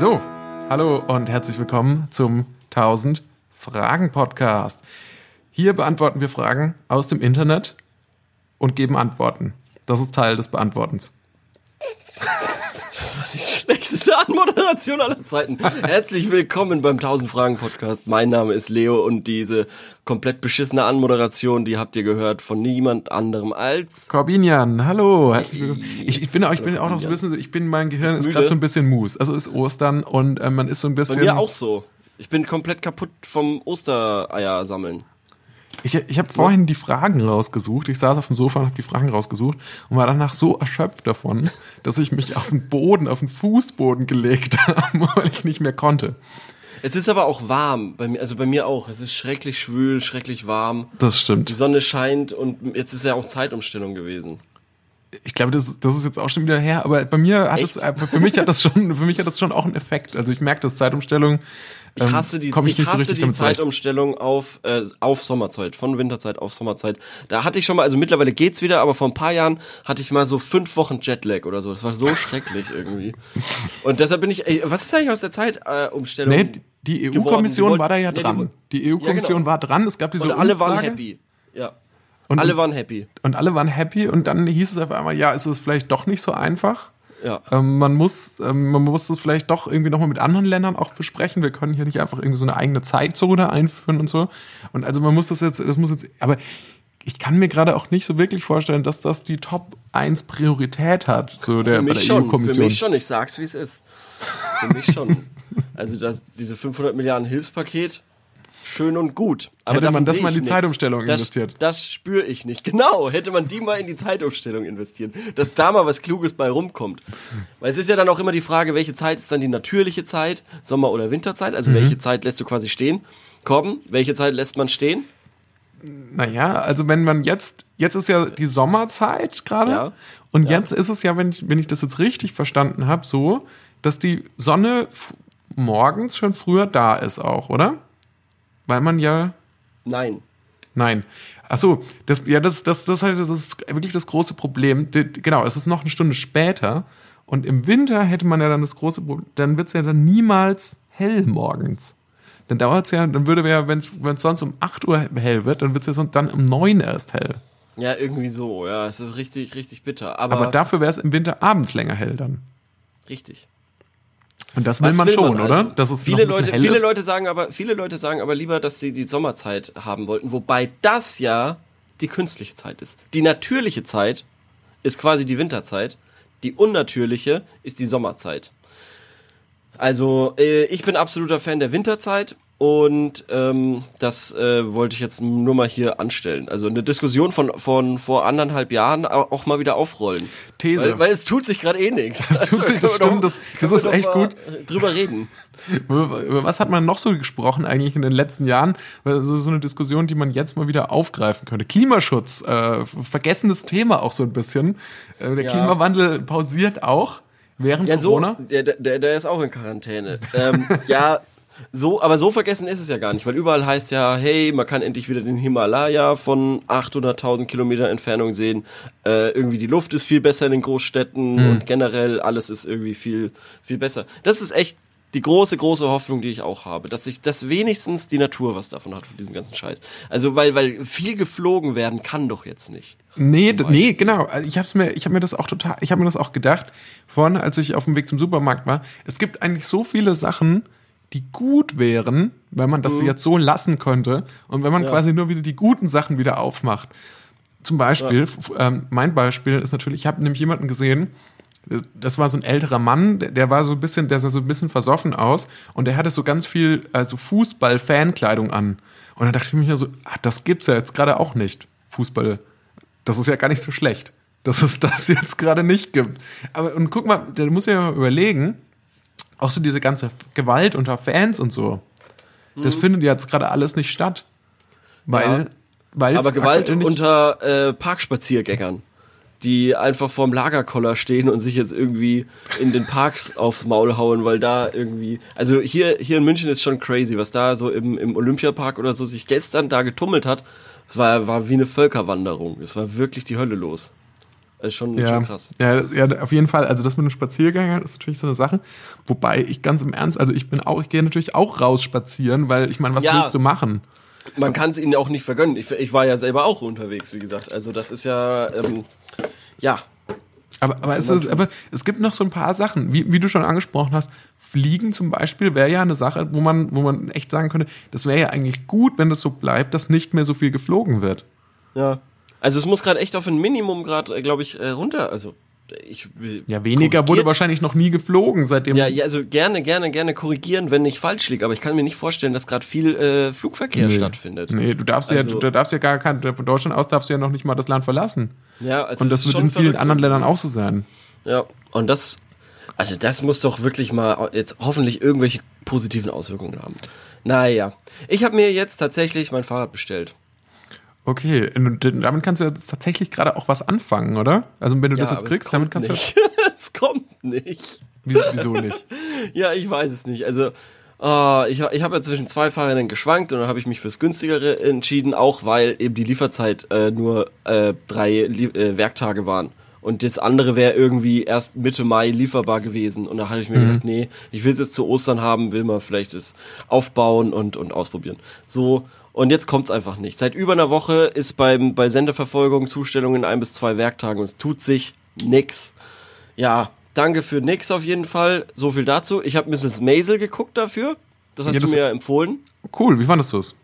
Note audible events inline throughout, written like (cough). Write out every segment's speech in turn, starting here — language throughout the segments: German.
So, hallo und herzlich willkommen zum 1000 Fragen Podcast. Hier beantworten wir Fragen aus dem Internet und geben Antworten. Das ist Teil des Beantwortens. Die schlechteste Anmoderation aller Zeiten. Herzlich willkommen beim 1000 Fragen Podcast. Mein Name ist Leo und diese komplett beschissene Anmoderation, die habt ihr gehört von niemand anderem als Corbinian, hallo. Herzlich willkommen. Ich, ich bin, auch, ich bin auch noch so ein bisschen, ich bin, mein Gehirn ist gerade so ein bisschen Mus. Also ist Ostern und äh, man ist so ein bisschen. Bei mir auch so. Ich bin komplett kaputt vom Ostereier sammeln. Ich, ich habe vorhin die Fragen rausgesucht. Ich saß auf dem Sofa und habe die Fragen rausgesucht und war danach so erschöpft davon, (laughs) dass ich mich auf den Boden, auf den Fußboden gelegt (laughs) habe, weil ich nicht mehr konnte. Es ist aber auch warm, bei mir, also bei mir auch. Es ist schrecklich schwül, schrecklich warm. Das stimmt. Die Sonne scheint und jetzt ist ja auch Zeitumstellung gewesen. Ich glaube, das, das ist jetzt auch schon wieder her, aber bei mir hat es, für mich hat das schon, für mich hat das schon auch einen Effekt. Also ich merke, dass Zeitumstellung ich ähm, hasse die, ich, ich hasse so die Zeitumstellung auf, äh, auf Sommerzeit, von Winterzeit auf Sommerzeit. Da hatte ich schon mal, also mittlerweile geht's wieder, aber vor ein paar Jahren hatte ich mal so fünf Wochen Jetlag oder so. Das war so (laughs) schrecklich irgendwie. Und deshalb bin ich, ey, was ist eigentlich aus der Zeitumstellung? Äh, nee, die EU-Kommission war da ja dran. die EU-Kommission ja, genau. war dran, es gab diese Und alle Umfrage. waren happy. Und alle waren happy. Und alle waren happy und dann hieß es auf einmal, ja, ist es vielleicht doch nicht so einfach. Ja. Ähm, man muss, ähm, man muss es vielleicht doch irgendwie nochmal mit anderen Ländern auch besprechen. Wir können hier nicht einfach irgendwie so eine eigene Zeitzone einführen und so. Und also man muss das jetzt, das muss jetzt, aber ich kann mir gerade auch nicht so wirklich vorstellen, dass das die Top 1 Priorität hat, so der, für mich der schon, EU-Kommission. Für mich schon, ich sag's wie es ist. Für mich schon. Also das, diese 500 Milliarden Hilfspaket, schön und gut. Aber hätte man das mal in die nix. Zeitumstellung das, investiert. Das spüre ich nicht. Genau, hätte man die mal in die Zeitumstellung investiert, dass da mal was Kluges bei rumkommt. Weil es ist ja dann auch immer die Frage, welche Zeit ist dann die natürliche Zeit, Sommer- oder Winterzeit? Also mhm. welche Zeit lässt du quasi stehen? Korben, welche Zeit lässt man stehen? Naja, also wenn man jetzt, jetzt ist ja die Sommerzeit gerade ja. und ja. jetzt ist es ja, wenn ich, wenn ich das jetzt richtig verstanden habe, so, dass die Sonne morgens schon früher da ist auch, oder? Weil man ja. Nein. Nein. Achso, das, ja, das, das, das, halt, das ist wirklich das große Problem. Genau, es ist noch eine Stunde später. Und im Winter hätte man ja dann das große Problem, dann wird es ja dann niemals hell morgens. Dann dauert es ja, dann würde ja, wenn es sonst um 8 Uhr hell wird, dann wird es ja dann um 9 erst hell. Ja, irgendwie so, ja. Es ist richtig, richtig bitter. Aber, Aber dafür wäre es im Winter abends länger hell dann. Richtig. Und das will Was man will schon, man oder? Also? Das ist viele Leute, viele ist. Leute sagen aber, viele Leute sagen aber lieber, dass sie die Sommerzeit haben wollten, wobei das ja die künstliche Zeit ist. Die natürliche Zeit ist quasi die Winterzeit, die unnatürliche ist die Sommerzeit. Also äh, ich bin absoluter Fan der Winterzeit und ähm, das äh, wollte ich jetzt nur mal hier anstellen. Also eine Diskussion von, von vor anderthalb Jahren auch mal wieder aufrollen. These. Weil, weil es tut sich gerade eh nichts. (laughs) Das tut also, sich, das stimmt, das, das ist echt gut. Drüber reden. Über was hat man noch so gesprochen eigentlich in den letzten Jahren? Also so eine Diskussion, die man jetzt mal wieder aufgreifen könnte. Klimaschutz, äh, vergessenes Thema auch so ein bisschen. Äh, der ja. Klimawandel pausiert auch. Während ja, Corona? So, der, der, der ist auch in Quarantäne. ähm, ja, so, aber so vergessen ist es ja gar nicht, weil überall heißt ja, hey, man kann endlich wieder den Himalaya von 800.000 Kilometer Entfernung sehen. Äh, irgendwie die Luft ist viel besser in den Großstädten mhm. und generell alles ist irgendwie viel, viel besser. Das ist echt die große, große Hoffnung, die ich auch habe, dass sich, dass wenigstens die Natur was davon hat von diesem ganzen Scheiß. Also, weil, weil viel geflogen werden kann doch jetzt nicht. Nee, nee, genau. Also ich hab's mir, ich habe mir das auch total, ich habe mir das auch gedacht, vorne, als ich auf dem Weg zum Supermarkt war. Es gibt eigentlich so viele Sachen, die gut wären, wenn man das mhm. jetzt so lassen könnte und wenn man ja. quasi nur wieder die guten Sachen wieder aufmacht. Zum Beispiel, ja. ähm, mein Beispiel ist natürlich, ich habe nämlich jemanden gesehen, das war so ein älterer Mann, der, war so ein bisschen, der sah so ein bisschen versoffen aus und der hatte so ganz viel also Fußball-Fankleidung an. Und dann dachte ich mir so, ah, das gibt's ja jetzt gerade auch nicht. Fußball, das ist ja gar nicht so schlecht, dass es das jetzt gerade nicht gibt. Aber und guck mal, der muss ja mal überlegen, auch so diese ganze Gewalt unter Fans und so, das mhm. findet jetzt gerade alles nicht statt. Weil, ja. Aber Gewalt unter äh, Parkspaziergängern, die einfach vorm Lagerkoller stehen und sich jetzt irgendwie in den Parks (laughs) aufs Maul hauen, weil da irgendwie. Also hier, hier in München ist schon crazy, was da so im, im Olympiapark oder so sich gestern da getummelt hat. Es war, war wie eine Völkerwanderung. Es war wirklich die Hölle los. Ist schon, Ja, schon krass. ja, ja, auf jeden Fall. Also das mit dem Spaziergang ist natürlich so eine Sache. Wobei ich ganz im Ernst, also ich bin auch, ich gehe natürlich auch raus spazieren, weil ich meine, was Ja. willst du machen? Man kann es ihnen ja auch nicht vergönnen. Ich, ich war ja selber auch unterwegs, wie gesagt. Also das ist ja, ähm, ja, Aber, aber, es ist, aber es gibt noch so ein paar Sachen, wie, wie du schon angesprochen hast. Fliegen zum Beispiel wäre ja eine Sache, wo man, wo man echt sagen könnte, das wäre ja eigentlich gut, wenn das so bleibt, dass nicht mehr so viel geflogen wird. ja. Also es muss gerade echt auf ein Minimum gerade, glaube ich, äh, runter. Also ich will Ja, weniger wurde korrigiert- wahrscheinlich noch nie geflogen, seitdem. Ja, ja, also gerne, gerne, gerne korrigieren, wenn ich falsch liege. Aber ich kann mir nicht vorstellen, dass gerade viel äh, Flugverkehr Nee. stattfindet. Nee, du darfst ja, Also- du darfst ja gar kein, von Deutschland aus darfst du ja noch nicht mal das Land verlassen. Ja, also Und das ist wird in vielen verrückt. anderen Ländern auch so sein. Ja, und das, also das muss doch wirklich mal jetzt hoffentlich irgendwelche positiven Auswirkungen haben. Naja, ich habe mir jetzt tatsächlich mein Fahrrad bestellt. Okay, und damit kannst du jetzt tatsächlich gerade auch was anfangen, oder? Also wenn du das Ja, jetzt aber es kriegst, damit kannst du. nicht. (laughs) es kommt nicht. Wieso, wieso nicht? (laughs) Ja, ich weiß es nicht. Also, ah, ich, ich habe ja zwischen zwei Fahrrädern geschwankt und dann habe ich mich fürs günstigere entschieden, auch weil eben die Lieferzeit äh, nur äh, drei äh, Werktage waren. Und das andere wäre irgendwie erst Mitte Mai lieferbar gewesen. Und da hatte ich mir gedacht, nee, ich will es jetzt zu Ostern haben, will mal vielleicht es aufbauen und, und ausprobieren. So, und jetzt kommt's einfach nicht. Seit über einer Woche ist beim, bei Sendeverfolgung Zustellung in ein bis zwei Werktagen und es tut sich nix. Ja, danke für nix auf jeden Fall. So viel dazu. Ich habe Mrs. Maisel geguckt dafür. Das hast Ja, du das- mir ja empfohlen. Cool, wie fandest du es?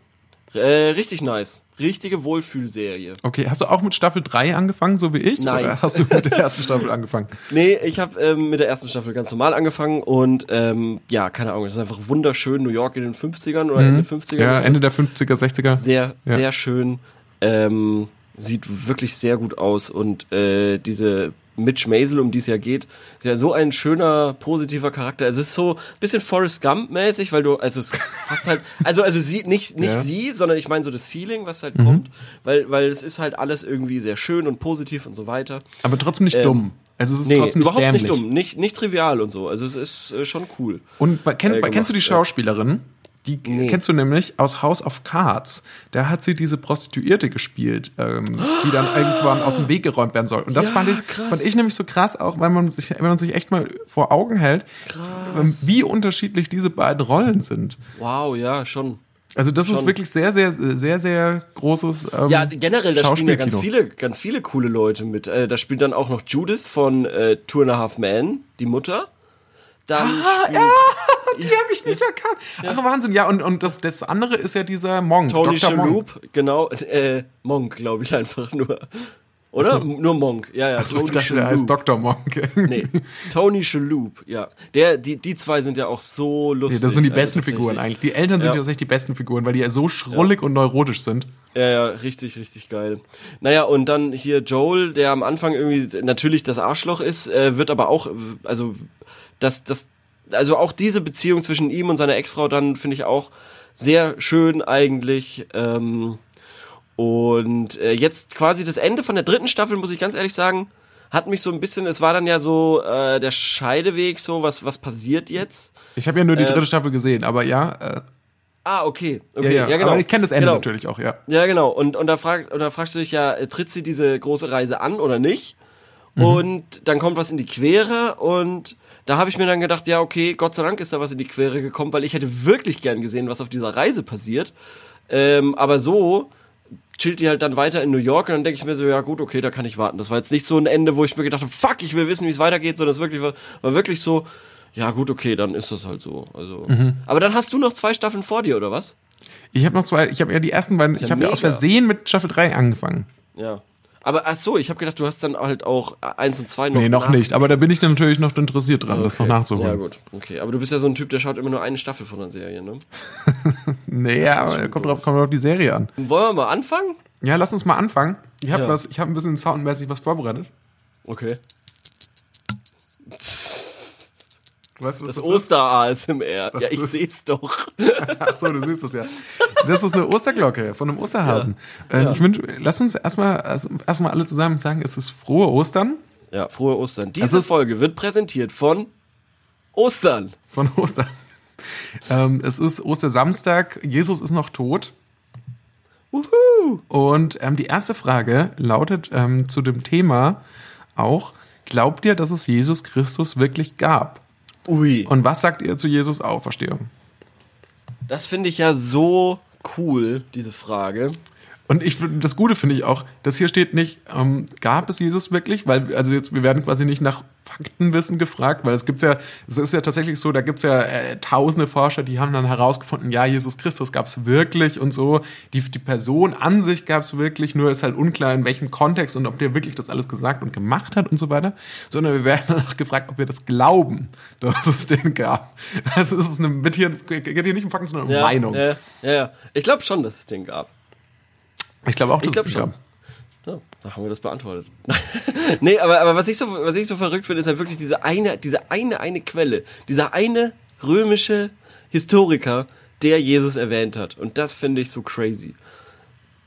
Äh, richtig nice. Richtige Wohlfühlserie. Okay, hast du auch mit Staffel 3 angefangen, so wie ich? Nein. Oder hast du mit der ersten (laughs) Staffel angefangen? Nee, ich habe ähm, mit der ersten Staffel ganz normal angefangen und ähm, ja, keine Ahnung, es ist einfach wunderschön. New York in den 50ern oder Ende 50er. Mhm. Ja, Ende der 50er, 60er. sehr, Ja. sehr schön. Ähm, sieht wirklich sehr gut aus und äh, diese Mitch Maisel, um die es ja geht, ist ja so ein schöner, positiver Charakter. Es ist so ein bisschen Forrest Gump-mäßig, weil du, also es hast halt, also, also sie, nicht, nicht Ja. sie, sondern ich meine so das Feeling, was Mhm. halt kommt, weil, weil es ist halt alles irgendwie sehr schön und positiv und so weiter. Aber trotzdem nicht Ähm, dumm. Also es ist Nee, trotzdem nicht überhaupt dämlich. nicht dumm, nicht, nicht trivial und so. Also es ist äh, schon cool. Und bei- kenn, Äh, bei- kennst du die gemacht. Schauspielerin? Die Nee. kennst du nämlich aus House of Cards. Da hat sie diese Prostituierte gespielt, ähm, die dann irgendwann aus dem Weg geräumt werden soll. Und das Ja, fand, ich, krass. fand ich nämlich so krass, auch weil man sich, wenn man sich echt mal vor Augen hält, ähm, wie unterschiedlich diese beiden Rollen sind. Wow, ja, schon. Also das ist Schon. wirklich sehr, sehr, sehr, sehr großes ähm, Ja, generell, da spielen ja ganz viele, ganz viele coole Leute mit. Äh, da spielt dann auch noch Judith von äh, Two and a Half Men, die Mutter. Dann Ah, spielt (laughs) Die habe ich nicht erkannt. Ach, Wahnsinn. Ja, und, und das, das andere ist ja dieser Monk. Tony Dr. Monk. Shalhoub, genau, äh, Monk, glaube ich einfach nur. Oder? So. Nur Monk, ja, ja. Achso, ich dachte, der heißt Dr. Monk. Nee, Tony Shalhoub, ja. Der, die, die zwei sind ja auch so Nee, lustig. das sind die also besten tatsächlich. Figuren eigentlich. Die Eltern sind Ja. tatsächlich die besten Figuren, weil die ja so schrullig und neurotisch sind. Ja, ja, richtig, richtig geil. Naja, und dann hier Joel, der am Anfang irgendwie natürlich das Arschloch ist, äh, wird aber auch, also, das, das, also auch diese Beziehung zwischen ihm und seiner Ex-Frau dann finde ich auch sehr schön eigentlich. Ähm, und äh, jetzt quasi das Ende von der dritten Staffel, muss ich ganz ehrlich sagen, hat mich so ein bisschen, es war dann ja so äh, der Scheideweg, so, was, was passiert jetzt? Ich habe ja nur die Äh, dritte Staffel gesehen, aber ja. Äh, Ah, okay. ja, okay. ja, Ja, genau. Aber ich kenne das Ende genau. natürlich auch, ja. Ja, genau. Und, und, da frag, und da fragst du dich ja, äh, tritt sie diese große Reise an oder nicht? Mhm. Und dann kommt was in die Quere und da habe ich mir dann gedacht, ja, okay, Gott sei Dank ist da was in die Quere gekommen, weil ich hätte wirklich gern gesehen, was auf dieser Reise passiert. Ähm, aber so chillt die halt dann weiter in New York und dann denke ich mir so, ja gut, okay, da kann ich warten. Das war jetzt nicht so ein Ende, wo ich mir gedacht habe, fuck, ich will wissen, wie es weitergeht, sondern es wirklich war, war wirklich so, ja gut, okay, dann ist das halt so. Also, Mhm. aber dann hast du noch zwei Staffeln vor dir oder was? Ich habe noch zwei, ich habe ja die ersten beiden, ja ich habe ja aus. Versehen mit Staffel 3 angefangen. Ja. Aber ach so, ich habe gedacht, du hast dann halt auch eins und zwei noch. Nee, noch nicht, aber da bin ich natürlich noch interessiert dran, das noch Okay. nachzuholen. Ja, gut. Okay, aber du bist ja so ein Typ, der schaut immer nur eine Staffel von einer Serie, ne? (laughs) Nee, ja, aber kommt drauf, kommt auf die Serie an. Wollen wir mal anfangen? Ja, lass uns mal anfangen. Ich habe Ja. was, ich habe ein bisschen soundmäßig was vorbereitet. Okay. Du weißt, was Das das? Oster-ASMR. Ja, ich ist- seh's doch. Ach so, du siehst das ja. Das ist eine Osterglocke von einem Osterhasen. Ähm, Ich wünsch, lass uns erstmal erst- erstmal alle zusammen sagen, es ist frohe Ostern Ja, frohe Ostern. Diese Also es- Folge wird präsentiert von Ostern. von Ostern. Ähm, es ist Ostersamstag, Jesus ist noch tot. Wuhu. Und ähm, die erste Frage lautet ähm, zu dem Thema auch, glaubt ihr, dass es Jesus Christus wirklich gab? Ui. Und was sagt ihr zu Jesus Auferstehung? Das finde ich ja so cool, diese Frage. Und ich das Gute finde ich auch, dass hier steht nicht, ähm, gab es Jesus wirklich? Weil, also jetzt, wir werden quasi nicht nach Faktenwissen gefragt, weil es gibt ja, es ist ja tatsächlich so, da gibt's ja äh, tausende Forscher, die haben dann herausgefunden, ja, Jesus Christus gab's wirklich und so. Die, die Person an sich gab's wirklich, nur ist halt unklar, in welchem Kontext und ob der wirklich das alles gesagt und gemacht hat und so weiter. Sondern wir werden (laughs) danach gefragt, ob wir das glauben, dass es den gab. Also es ist eine, wird hier, geht hier nicht um Fakten, sondern um Ja, Meinung. Ja, ja, ja. Ich glaube schon, dass es den gab. Ich glaube auch, dass Ich glaube es schon. gab. Ja, da haben wir das beantwortet. (laughs) nee, aber, aber was ich so, was ich so verrückt finde, ist halt wirklich diese eine, diese eine, eine Quelle. Dieser eine römische Historiker, der Jesus erwähnt hat. Und das finde ich so crazy.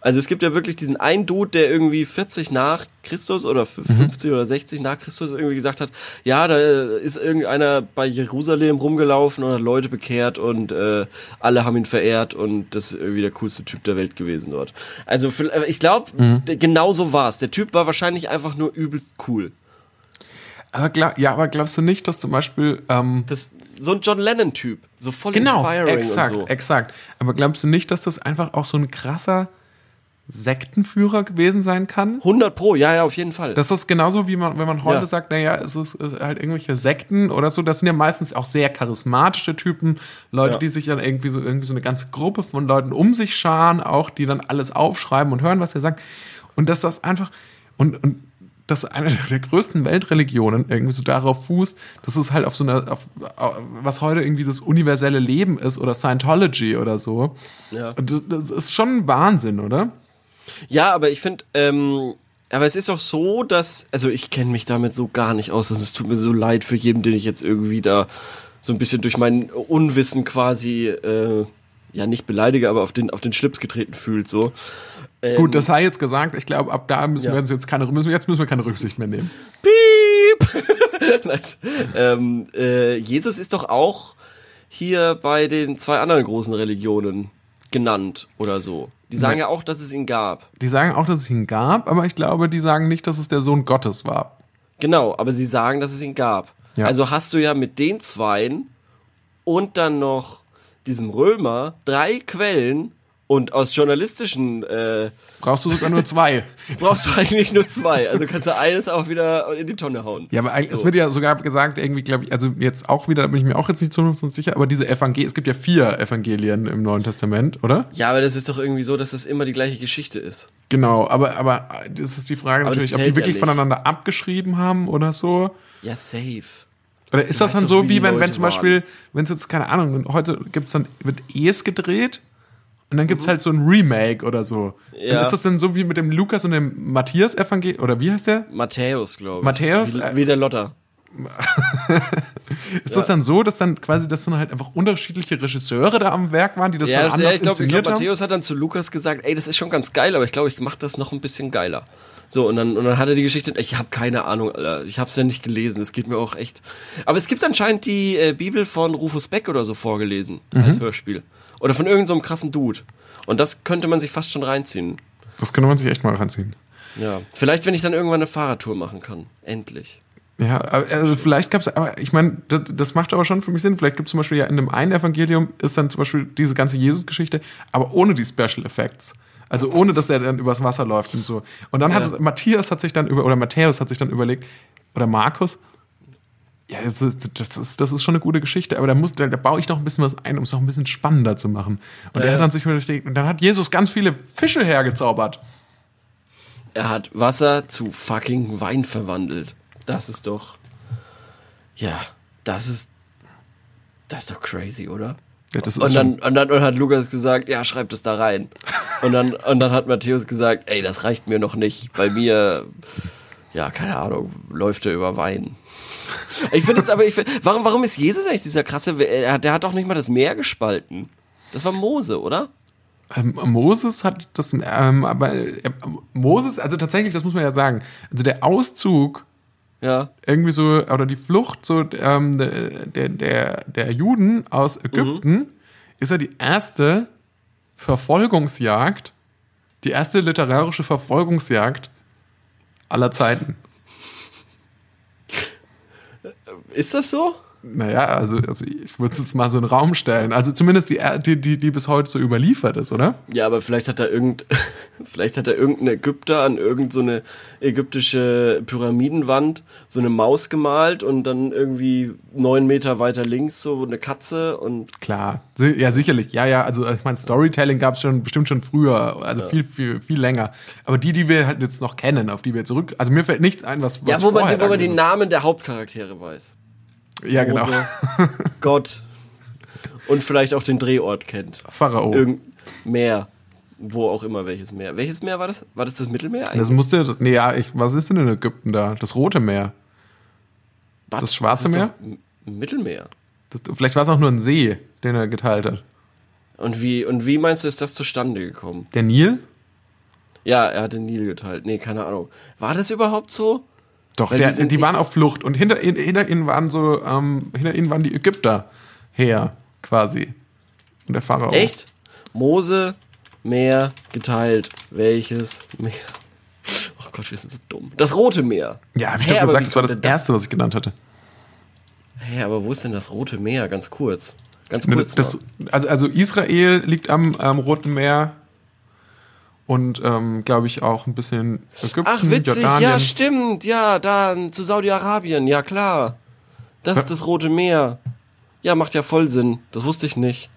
Also es gibt ja wirklich diesen einen Dude, der irgendwie 40 nach Christus oder f- 50 oder 60 nach Christus irgendwie gesagt hat, ja, da ist irgendeiner bei Jerusalem rumgelaufen und hat Leute bekehrt und äh, alle haben ihn verehrt und das ist irgendwie der coolste Typ der Welt gewesen dort. Also für- äh, ich glaube, genau so war's. Der Typ war wahrscheinlich einfach nur übelst cool. Aber glaub, ja, aber glaubst du nicht, dass zum Beispiel ähm, Das so ein John Lennon Typ, so voll genau, inspiring exakt, und so. exakt. Aber glaubst du nicht, dass das einfach auch so ein krasser Sektenführer gewesen sein kann? 100 pro, ja, ja, auf jeden Fall. Das ist genauso wie man, wenn man heute Ja. sagt, naja, es ist, ist halt irgendwelche Sekten oder so. Das sind ja meistens auch sehr charismatische Typen, Leute, Ja. die sich dann irgendwie so irgendwie so eine ganze Gruppe von Leuten um sich scharen, auch die dann alles aufschreiben und hören, was er sagt. Und dass das einfach und und dass eine (laughs) der größten Weltreligionen irgendwie so darauf fußt, dass es halt auf so einer, auf, was heute irgendwie das universelle Leben ist oder Scientology oder so. Ja. Und das, das ist schon Wahnsinn, oder? Ja, aber ich finde, ähm, aber es ist auch so, dass, also ich kenne mich damit so gar nicht aus. Also es tut mir so leid für jeden, den ich jetzt irgendwie da so ein bisschen durch mein Unwissen quasi, äh, ja nicht beleidige, aber auf den, auf den Schlips getreten fühlt, so. Ähm, Gut, das sei jetzt gesagt. Ich glaube, ab da müssen Ja. wir uns jetzt keine, müssen, jetzt müssen wir keine Rücksicht mehr nehmen. Piep! (laughs) Nein. Ähm, äh, Jesus ist doch auch hier bei den zwei anderen großen Religionen genannt oder so. Die sagen ja auch, dass es ihn gab. Die sagen auch, dass es ihn gab, aber ich glaube, die sagen nicht, dass es der Sohn Gottes war. Genau, aber sie sagen, dass es ihn gab. Ja. Also hast du ja mit den Zweien und dann noch diesem Römer drei Quellen und aus journalistischen äh, Brauchst du sogar nur zwei. (laughs) brauchst du eigentlich nur zwei. Also kannst du eines auch wieder in die Tonne hauen. Ja, aber eigentlich, es So. wird ja sogar gesagt, irgendwie, glaube ich, also jetzt auch wieder, da bin ich mir auch jetzt nicht zu 100% sicher, aber diese Evangelien, es gibt ja vier Evangelien im Neuen Testament, oder? Ja, aber das ist doch irgendwie so, dass das immer die gleiche Geschichte ist. Genau, aber, aber das ist die Frage Aber natürlich, ob die wirklich ja voneinander abgeschrieben haben oder so. Ja, safe. Oder ist Du das dann so, wie wenn, wenn zum Beispiel, wenn es jetzt, keine Ahnung, heute gibt's dann, wird Es gedreht und dann gibt's halt so ein Remake oder so. Dann Mhm. Ja. ist das dann so wie mit dem Lukas und dem Matthias Evangelium, oder wie heißt der? Matthäus, glaube ich. Matthäus? Wie, wie der Lotter. (laughs) Ist das dann so, dass dann quasi, dass dann halt einfach unterschiedliche Regisseure da am Werk waren, die das Ja, dann ja anders ich glaube, glaub, inszeniert haben? Matthäus hat dann zu Lukas gesagt, ey, das ist schon ganz geil, aber ich glaube, ich mache das noch ein bisschen geiler. So, und dann, und dann hat er die Geschichte, ich habe keine Ahnung, Alter, ich habe es ja nicht gelesen, es geht mir auch echt. Aber es gibt anscheinend die äh, Bibel von Rufus Beck oder so vorgelesen, als Mhm. Hörspiel. Oder von irgendeinem so krassen Dude. Und das könnte man sich fast schon reinziehen. Das könnte man sich echt mal ranziehen. Ja. Vielleicht, wenn ich dann irgendwann eine Fahrradtour machen kann. Endlich. Ja, also vielleicht gab's, aber ich meine, das, das macht aber schon für mich Sinn. Vielleicht gibt es zum Beispiel ja in dem einen Evangelium ist dann zum Beispiel diese ganze Jesus-Geschichte, aber ohne die Special Effects. Also ohne, dass er dann übers Wasser läuft und so. Und dann Ja. hat Matthias hat sich dann über, oder Matthäus hat sich dann überlegt, oder Markus, ja, das ist, das ist, das ist schon eine gute Geschichte, aber da muss, da, da baue ich noch ein bisschen was ein, um es noch ein bisschen spannender zu machen. Und Ja. er hat dann sich überlegt, und dann hat Jesus ganz viele Fische hergezaubert. Er hat Wasser zu fucking Wein verwandelt. Das ist doch. Ja, das ist. Das ist doch crazy, oder? Ja, das ist und, dann, und dann und hat Lukas gesagt, ja, schreib das da rein. Und dann, und dann hat Matthäus gesagt, ey, das reicht mir noch nicht. Bei mir, ja, keine Ahnung, läuft er über Wein. Ich finde es aber, ich find, warum, warum ist Jesus eigentlich dieser krasse, er, der hat doch nicht mal das Meer gespalten. Das war Mose, oder? Ähm, Moses hat das, ähm, aber äh, Moses, also tatsächlich, das muss man ja sagen, also der Auszug Ja. irgendwie so, oder die Flucht so ähm, der, der, der, der Juden aus Ägypten ist ja die erste Verfolgungsjagd, die erste literarische Verfolgungsjagd aller Zeiten. Ist das so? Naja, also, also ich würde es jetzt mal so in den Raum stellen. Also zumindest die, die, die, bis heute so überliefert ist, oder? Ja, aber vielleicht hat da irgend, (laughs) vielleicht hat da irgendein Ägypter an irgendeine so ägyptische Pyramidenwand so eine Maus gemalt und dann irgendwie neun Meter weiter links so eine Katze und. Klar, ja sicherlich, ja, ja. Also ich meine, Storytelling gab es schon bestimmt schon früher, also ja. viel, viel, viel länger. Aber die, die wir halt jetzt noch kennen, auf die wir zurück, also mir fällt nichts ein, was, was ja, wo man, wo man die Namen der Hauptcharaktere weiß. Ja, genau. Gott. Und vielleicht auch den Drehort kennt. Pharao. Irgend Meer. Wo auch immer, welches Meer. Welches Meer war das? War das das Mittelmeer eigentlich? Das musste, nee, ja, ich, was ist denn in Ägypten da? Das Rote Meer. Was? Das Schwarze das Meer? Mittelmeer. Das, vielleicht war es auch nur ein See, den er geteilt hat. Und wie, und wie meinst du, ist das zustande gekommen? Der Nil? Ja, er hat den Nil geteilt. Nee, keine Ahnung. War das überhaupt so? Doch, der, die, waren auf Flucht und hinter, hinter ihnen waren so, ähm, hinter ihnen waren die Ägypter her, quasi. Und der Pharao. Echt? Mose, Meer, geteilt. Welches Meer? Oh Gott, wir sind so dumm. Das Rote Meer. Ja, hab ich hey, doch gesagt, das war das erste, was ich genannt hatte. Hä, hey, aber wo ist denn das Rote Meer? Ganz kurz. Ganz kurz. Das, also, also Israel liegt am ähm, Roten Meer und ähm, glaube ich auch ein bisschen Ägypten, Ach witzig, Jordanien. ja stimmt, ja, da zu Saudi-Arabien, ja klar. Das ist das Rote Meer. Ja, macht ja voll Sinn. Das wusste ich nicht.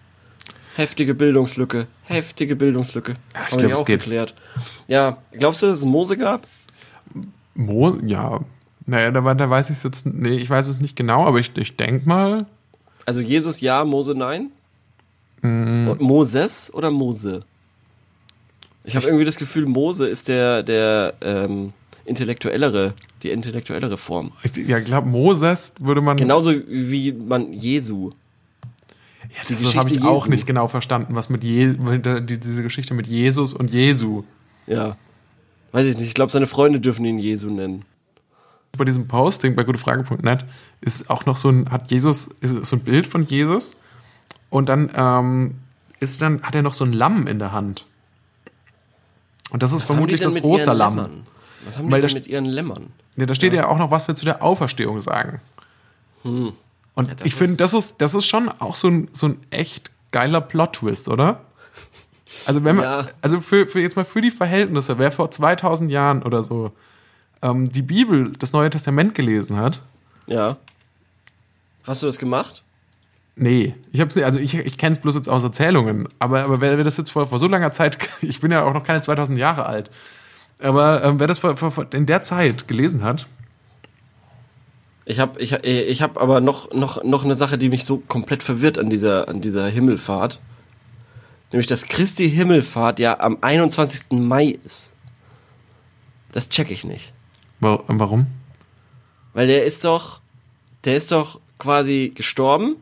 Heftige Bildungslücke, heftige Bildungslücke. Ja, ich glaube, es geht. Geklärt. Ja, glaubst du, dass es Mose gab? Mo, ja. Naja, da, da weiß ich es jetzt, nee, ich weiß es nicht genau, aber ich, ich denke mal. Also Jesus ja, Mose nein? Mm. Moses oder Mose? Ich habe irgendwie das Gefühl, Mose ist der, der ähm, intellektuellere, die intellektuellere Form. Ich, ja, ich glaube, Moses würde man. Genauso wie man Jesu. Ja, das habe ich Jesu. auch nicht genau verstanden, was mit Je diese Geschichte mit Jesus und Jesu. Ja. Weiß ich nicht. Ich glaube, seine Freunde dürfen ihn Jesu nennen. Bei diesem Posting bei gutefrage.net ist auch noch so ein, hat Jesus, ist so ein Bild von Jesus und dann ähm, ist dann, hat er noch so ein Lamm in der Hand. Und das ist was vermutlich das Osterlamm. Was haben die denn mit ihren Lämmern? Ja, da steht ja. ja. auch noch, was wir zu der Auferstehung sagen. Hm. Und ja, ich finde, das ist, das ist schon auch so ein, so ein echt geiler Plot-Twist, oder? Also wenn man, ja. also für, für jetzt mal für die Verhältnisse, wer vor 2000 Jahren oder so ähm, die Bibel, das Neue Testament gelesen hat. Ja. Hast du das gemacht? Nee, ich hab's nicht, also ich, ich kenne es bloß jetzt aus Erzählungen, aber, aber wer, wer das jetzt vor, vor so langer Zeit, (laughs) ich bin ja auch noch keine 2000 Jahre alt, aber ähm, wer das vor, vor, in der Zeit gelesen hat. Ich habe ich, ich hab aber noch, noch, noch eine Sache, die mich so komplett verwirrt an dieser, an dieser Himmelfahrt. Nämlich, dass Christi Himmelfahrt ja am 21. Mai ist. Das check ich nicht. Warum? Weil der ist doch, der ist doch quasi gestorben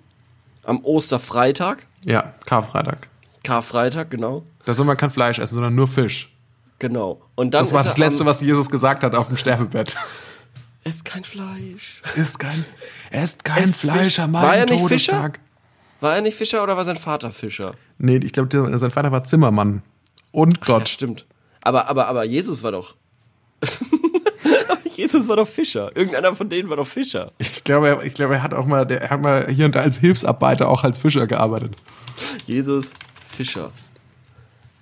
am Osterfreitag. Ja, Karfreitag. Karfreitag, genau. Da soll man kein Fleisch essen, sondern nur Fisch. Genau. Und dann das war das Letzte, was Jesus gesagt hat auf dem Sterbebett. (laughs) Ist kein Fleisch. Ist kein, ist kein ist Fleisch am War er nicht Todestag. Fischer? War er nicht Fischer oder war sein Vater Fischer? Nee, ich glaube, sein Vater war Zimmermann. Und Gott. Ach, ja, stimmt. Aber, aber, aber Jesus war doch. (laughs) Jesus war doch Fischer. Irgendeiner von denen war doch Fischer. Ich glaube, er, ich glaube, er hat auch mal, der, er hat mal hier und da als Hilfsarbeiter auch als Fischer gearbeitet. Jesus Fischer.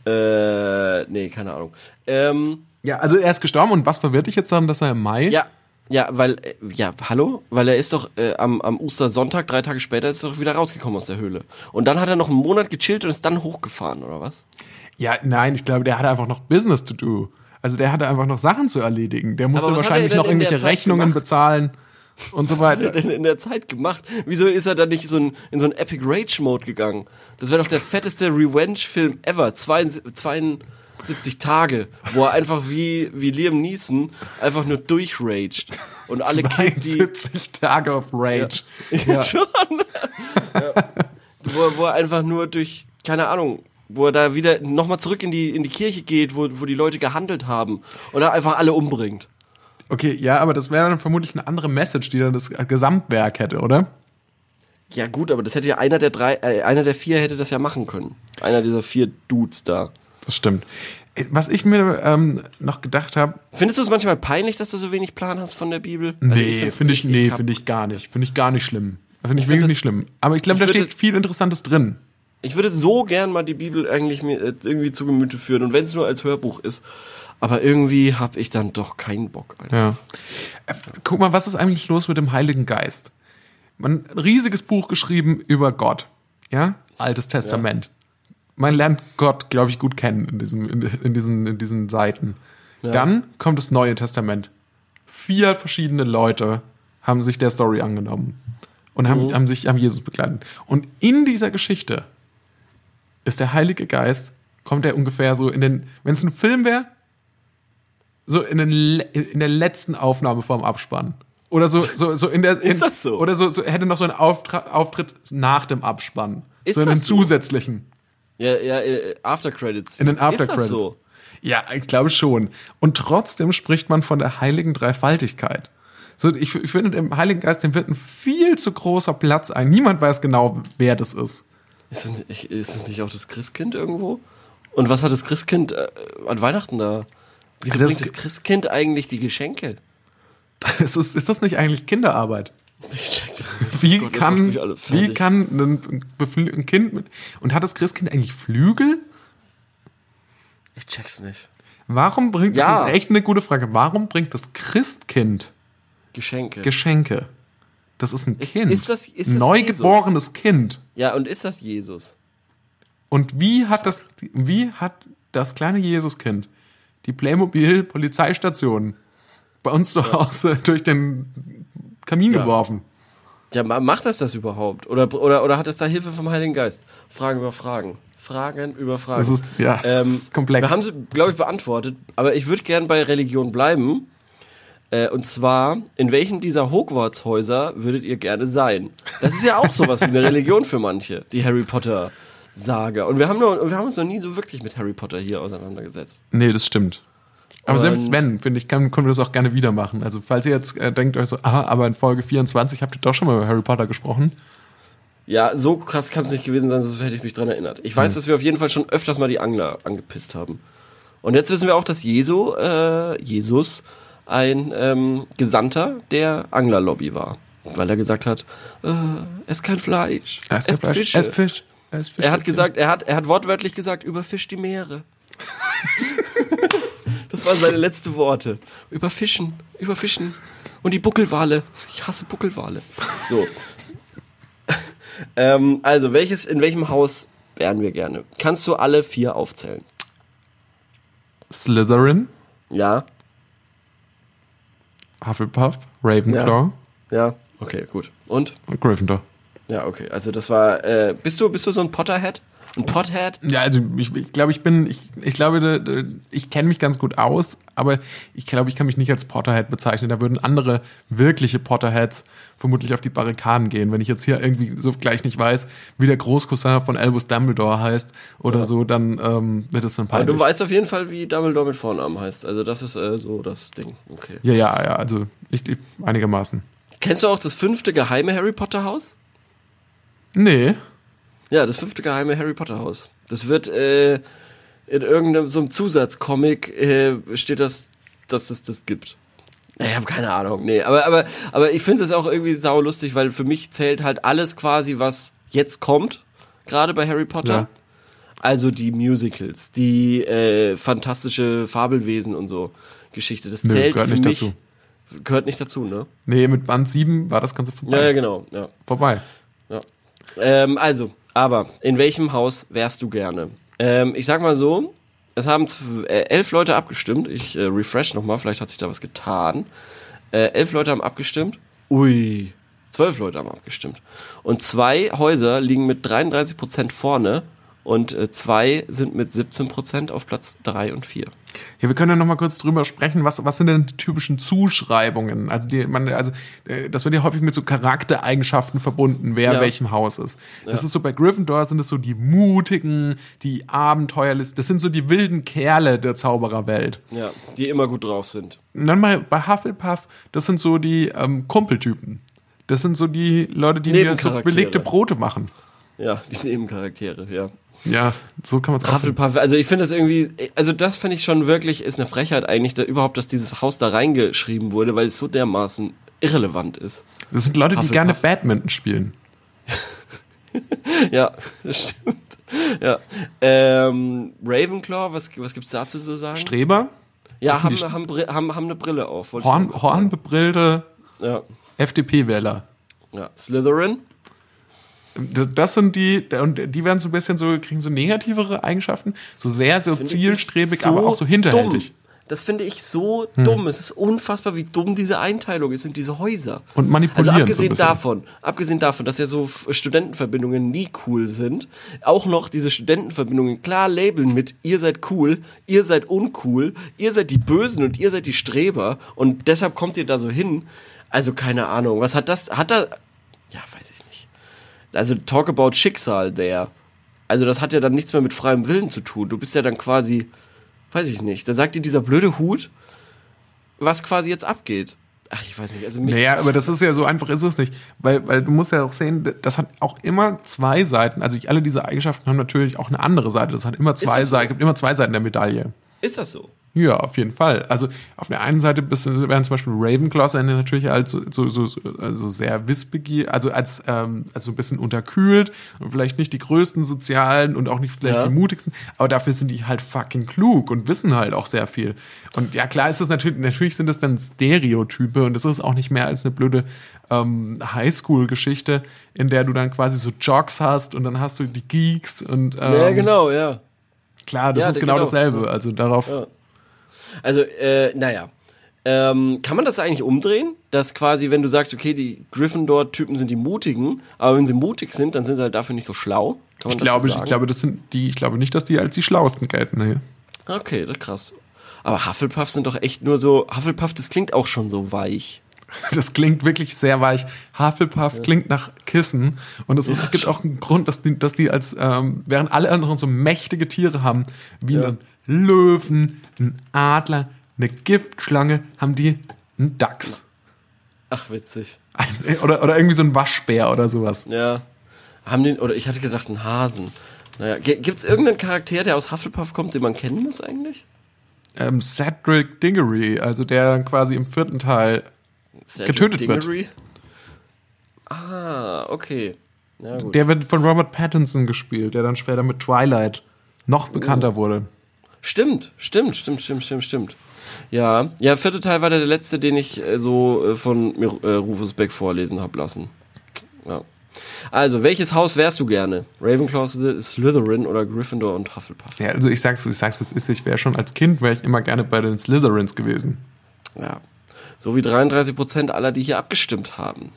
Äh, nee, keine Ahnung. Ähm, ja, also er ist gestorben und was verwirrt dich jetzt daran, dass er im Mai? Ja, ja, weil, äh, ja, hallo? Weil er ist doch äh, am, am Ostersonntag, drei Tage später, ist er doch wieder rausgekommen aus der Höhle. Und dann hat er noch einen Monat gechillt und ist dann hochgefahren, oder was? Ja, nein, ich glaube, der hatte einfach noch Business to do. Also der hatte einfach noch Sachen zu erledigen. Der musste wahrscheinlich noch irgendwelche Rechnungen gemacht? bezahlen und was so weiter. Was hat er denn in der Zeit gemacht? Wieso ist er dann nicht so ein, in so einen Epic Rage Mode gegangen? Das wäre doch der fetteste Revenge-Film ever. 72, Tage, wo er einfach wie, wie Liam Neeson einfach nur durchraged. Und alle 72 die, Tage of Rage. Ja, (laughs) ja. schon. ja. Wo, wo er einfach nur durch, keine Ahnung, wo er da wieder nochmal zurück in die, in die Kirche geht, wo, wo die Leute gehandelt haben und da einfach alle umbringt. Okay, ja, aber das wäre dann vermutlich eine andere Message, die dann das Gesamtwerk hätte, oder? Ja, gut, aber das hätte ja einer der drei, äh, einer der vier hätte das ja machen können. Einer dieser vier Dudes da. Das stimmt. Was ich mir ähm, noch gedacht habe, Findest du es manchmal peinlich, dass du so wenig Plan hast von der Bibel? Also nee, find's- finde ich, nee, hab- finde ich gar nicht. Finde ich gar nicht schlimm. Finde ich, Ich wirklich find nicht das- schlimm. Aber ich glaube, ich da steht viel Interessantes drin. Ich würde so gern mal die Bibel eigentlich mir äh, irgendwie zu Gemüte führen und wenn es nur als Hörbuch ist. Aber irgendwie habe ich dann doch keinen Bock. Einfach. Ja. Äh, Guck mal, was ist eigentlich los mit dem Heiligen Geist? Man, ein riesiges Buch geschrieben über Gott. Ja? Altes Testament. Man lernt Gott, glaube ich, gut kennen in, diesem, in, in, diesen, in diesen Seiten. Dann kommt das Neue Testament. Vier verschiedene Leute haben sich der Story angenommen und haben, haben sich haben Jesus begleitet. Und in dieser Geschichte ist der Heilige Geist, kommt er ungefähr so in den, wenn es ein Film wäre, so in, den, in der letzten Aufnahme vorm Abspann. Oder so, so, so in der. (laughs) In, Ist das so? Oder so, so hätte noch so einen Auftra Auftritt nach dem Abspann. Ist so einen das so? zusätzlichen. Ja, ja, äh, After Credits. In den After Ist das so? Ja, ich glaube schon. Und trotzdem spricht man von der heiligen Dreifaltigkeit. So, ich, ich finde, dem Heiligen Geist, dem wird ein viel zu großer Platz ein. Niemand weiß genau, wer das ist. Ist das, nicht, ist das nicht auch das Christkind irgendwo? Und was hat das Christkind äh, an Weihnachten da? Wieso Das- bringt das Christkind eigentlich die Geschenke? (laughs) Ist, das- ist das nicht eigentlich Kinderarbeit? (laughs) Ich check das nicht. Wie Gott, das macht kann, wie kann ein, ein Kind mit. Und hat das Christkind eigentlich Flügel? Ich check's nicht. Warum bringt, Ja. das ist echt eine gute Frage, warum bringt das Christkind Geschenke. Geschenke? Das ist ein Ist- Kind. ist das- ist das Neugeborenes Kind. ja, und ist das Jesus? Und wie hat das, wie hat das kleine Jesuskind die Playmobil Polizeistation bei uns zu Hause (laughs) durch den Kamin Ja. geworfen? Ja, ma- macht das das überhaupt? Oder, oder, oder hat es da Hilfe vom Heiligen Geist? Fragen über Fragen. Fragen über Fragen. Das ist- ja, ähm, das ist komplex. Wir haben sie, glaube ich, beantwortet. Aber ich würde gern bei Religion bleiben. Äh, und zwar, in welchem dieser Hogwarts-Häuser würdet ihr gerne sein? Das ist ja auch sowas wie eine Religion für manche, die Harry Potter-Sage. Und wir haben, nur, wir haben uns noch nie so wirklich mit Harry Potter hier auseinandergesetzt. Nee, das stimmt. Aber Und- selbst wenn, finde ich, kann, können wir das auch gerne wieder machen. Also, falls ihr jetzt äh, denkt euch so, ah, aber in Folge 24 habt ihr doch schon mal über Harry Potter gesprochen. Ja, so krass kann es nicht gewesen sein, sonst hätte ich mich dran erinnert. Ich weiß, dass wir auf jeden Fall schon öfters mal die Angler angepisst haben. Und jetzt wissen wir auch, dass Jesu, äh, Jesus ein ähm, Gesandter der Anglerlobby war. Weil er gesagt hat, äh, ess kein Fleisch, ist ess Fleisch, Fische. ist Fisch. Er, ist Fisch Er hat gesagt, er hat, er hat wortwörtlich gesagt, überfisch die Meere. (laughs) das waren seine letzten Worte. Überfischen, überfischen. Und die Buckelwale. Ich hasse Buckelwale. So. (laughs) ähm, also, welches, in welchem Haus wären wir gerne? Kannst du alle vier aufzählen? Slytherin, Ja? Hufflepuff, Ravenclaw Ja? Okay, gut. Und? und Gryffindor. Ja, okay. Also das war. Äh, bist du bist du so ein Potterhead? Ein Pothead? Ja, also ich, ich glaube, ich bin, ich, ich glaube, ich kenne mich ganz gut aus, aber ich glaube, ich kann mich nicht als Potterhead bezeichnen. Da würden andere wirkliche Potterheads vermutlich auf die Barrikaden gehen. Wenn ich jetzt hier irgendwie so gleich nicht weiß, wie der Großcousin von Albus Dumbledore heißt oder so, dann ähm, wird es dann Aber peinlich. du weißt auf jeden Fall, wie Dumbledore mit Vornamen heißt. Also das ist äh, so das Ding. Okay. ja, ja, ja, also ich, ich einigermaßen. Kennst du auch das fünfte geheime Harry Potter Haus? Nee. Ja, das fünfte geheime Harry Potter Haus. Das wird äh, in irgendeinem so einem Zusatzcomic äh, steht das, dass es das gibt. Ich habe keine Ahnung, nee, aber aber aber ich finde es auch irgendwie sau lustig, weil für mich zählt halt alles quasi, was jetzt kommt, gerade bei Harry Potter. Ja. Also die Musicals, die äh, fantastische Fabelwesen und so Geschichte. Das Nö, zählt gehört für nicht mich dazu. gehört nicht dazu, ne? Nee, mit Band 7 war das Ganze vorbei. Ja, ja, genau, ja. Vorbei. Ja. Ähm, also, aber in welchem Haus wärst du gerne? Ähm, ich sag mal so, es haben äh, elf Leute abgestimmt. Ich äh, refresh nochmal, vielleicht hat sich da was getan. Äh, elf Leute haben abgestimmt. Ui, zwölf Leute haben abgestimmt. Und zwei Häuser liegen mit 33% vorne und äh, zwei sind mit 17% auf Platz drei und vier. Ja, wir können ja noch mal kurz drüber sprechen, was, was sind denn die typischen Zuschreibungen? Also, die, man, also äh, das wird ja häufig mit so Charaktereigenschaften verbunden, wer Ja. welchem Haus ist. Das ist so bei Gryffindor sind es so die mutigen, die Abenteuerlisten, das sind so die wilden Kerle der Zaubererwelt. Ja, die immer gut drauf sind. Und dann mal bei Hufflepuff, das sind so die ähm, Kumpeltypen. Das sind so die Leute, die mir so belegte Brote machen. Ja, die Nebencharaktere, ja. Ja, so kann man es. Hufflepuff, also ich finde das irgendwie, also das finde ich schon wirklich, ist eine Frechheit eigentlich, da, überhaupt, dass dieses Haus da reingeschrieben wurde, weil es so dermaßen irrelevant ist. Das sind Leute, die gerne Badminton spielen. (laughs) Ja, das stimmt. Ja. Ähm, Ravenclaw, was, was gibt's dazu zu sagen? Streber, ja, haben, haben, haben, haben eine Brille auf. Horn, hornbebrillte Ja, FDP-Wähler. ja. Slytherin? Das sind die, und die werden so ein bisschen so, kriegen so negativere Eigenschaften, so sehr so Finde zielstrebig, so aber auch so hinterhältig. Dumm. Das finde ich so Hm. dumm. Es ist unfassbar, wie dumm diese Einteilung ist in diese Häuser. Und manipulieren Also so abgesehen bisschen. davon, abgesehen davon, dass ja so Studentenverbindungen nie cool sind, auch noch diese Studentenverbindungen klar labeln mit ihr seid cool, ihr seid uncool, ihr seid die Bösen und ihr seid die Streber und deshalb kommt ihr da so hin. Also keine Ahnung, was hat das, hat da, ja, weiß ich nicht. Also talk about Schicksal der. Also das hat ja dann nichts mehr mit freiem Willen zu tun. Du bist ja dann quasi, weiß ich nicht, da sagt dir dieser blöde Hut, was quasi jetzt abgeht. Ach, ich weiß nicht, also mich, Naja, aber das ist ja so einfach ist es nicht. Weil, weil du musst ja auch sehen, das hat auch immer zwei Seiten. Also alle diese Eigenschaften haben natürlich auch eine andere Seite. Das hat immer zwei das so? Seiten, gibt immer zwei Seiten der Medaille. ist das so? Ja, auf jeden Fall. Also auf der einen Seite bist werden zum Beispiel Ravenclaws natürlich als so, so, so, so also sehr wissbegierig, also als ähm, also ein bisschen unterkühlt und vielleicht nicht die größten sozialen und auch nicht vielleicht Ja. die mutigsten, aber dafür sind die halt fucking klug und wissen halt auch sehr viel. Und ja, klar ist das natürlich, natürlich sind das dann Stereotype und das ist auch nicht mehr als eine blöde ähm, Highschool-Geschichte, in der du dann quasi so Jocks hast und dann hast du die Geeks und ähm, ja, genau, ja. klar, das Ja, ist genau, genau. dasselbe. Also darauf. Ja. Also, äh, naja. Ähm, kann man das eigentlich umdrehen? Dass quasi, wenn du sagst, okay, die Gryffindor-Typen sind die Mutigen, aber wenn sie mutig sind, dann sind sie halt dafür nicht so schlau. Ich glaube, so ich glaube, das sind die, ich glaube nicht, dass die als die schlauesten gelten. Nee. Okay, das ist krass. Aber Hufflepuff sind doch echt nur so, Hufflepuff, das klingt auch schon so weich. (laughs) Das klingt wirklich sehr weich. Hufflepuff klingt nach Kissen. Und es ist, gibt auch einen Grund, dass die, dass die als, ähm, während alle anderen so mächtige Tiere haben, wie Ja. einen Löwen, einen Adler, eine Giftschlange, haben die einen Dachs. Ach, witzig. Ein, oder, oder irgendwie so ein Waschbär oder sowas. Ja. Haben den, oder ich hatte gedacht, einen Hasen. Naja, G- gibt's irgendeinen Charakter, der aus Hufflepuff kommt, den man kennen muss eigentlich? Ähm, Cedric Diggory, also der quasi im vierten Teil Cedric Getötet wird. Diggory? Ah, okay. Ja. Der wird von Robert Pattinson gespielt, der dann später mit Twilight noch bekannter wurde. Stimmt, stimmt, stimmt, stimmt, stimmt, stimmt. Ja, ja, vierte Teil war der letzte, den ich äh, so äh, von äh, Rufus Beck vorlesen hab lassen. Ja. Also, welches Haus wärst du gerne? Ravenclaw, Sly- Slytherin oder Gryffindor und Hufflepuff? Ja, also ich sag's, ich sag's, was ist, ich wäre schon als Kind, wäre ich immer gerne bei den Slytherins gewesen. Ja. So wie 33% aller, die hier abgestimmt haben.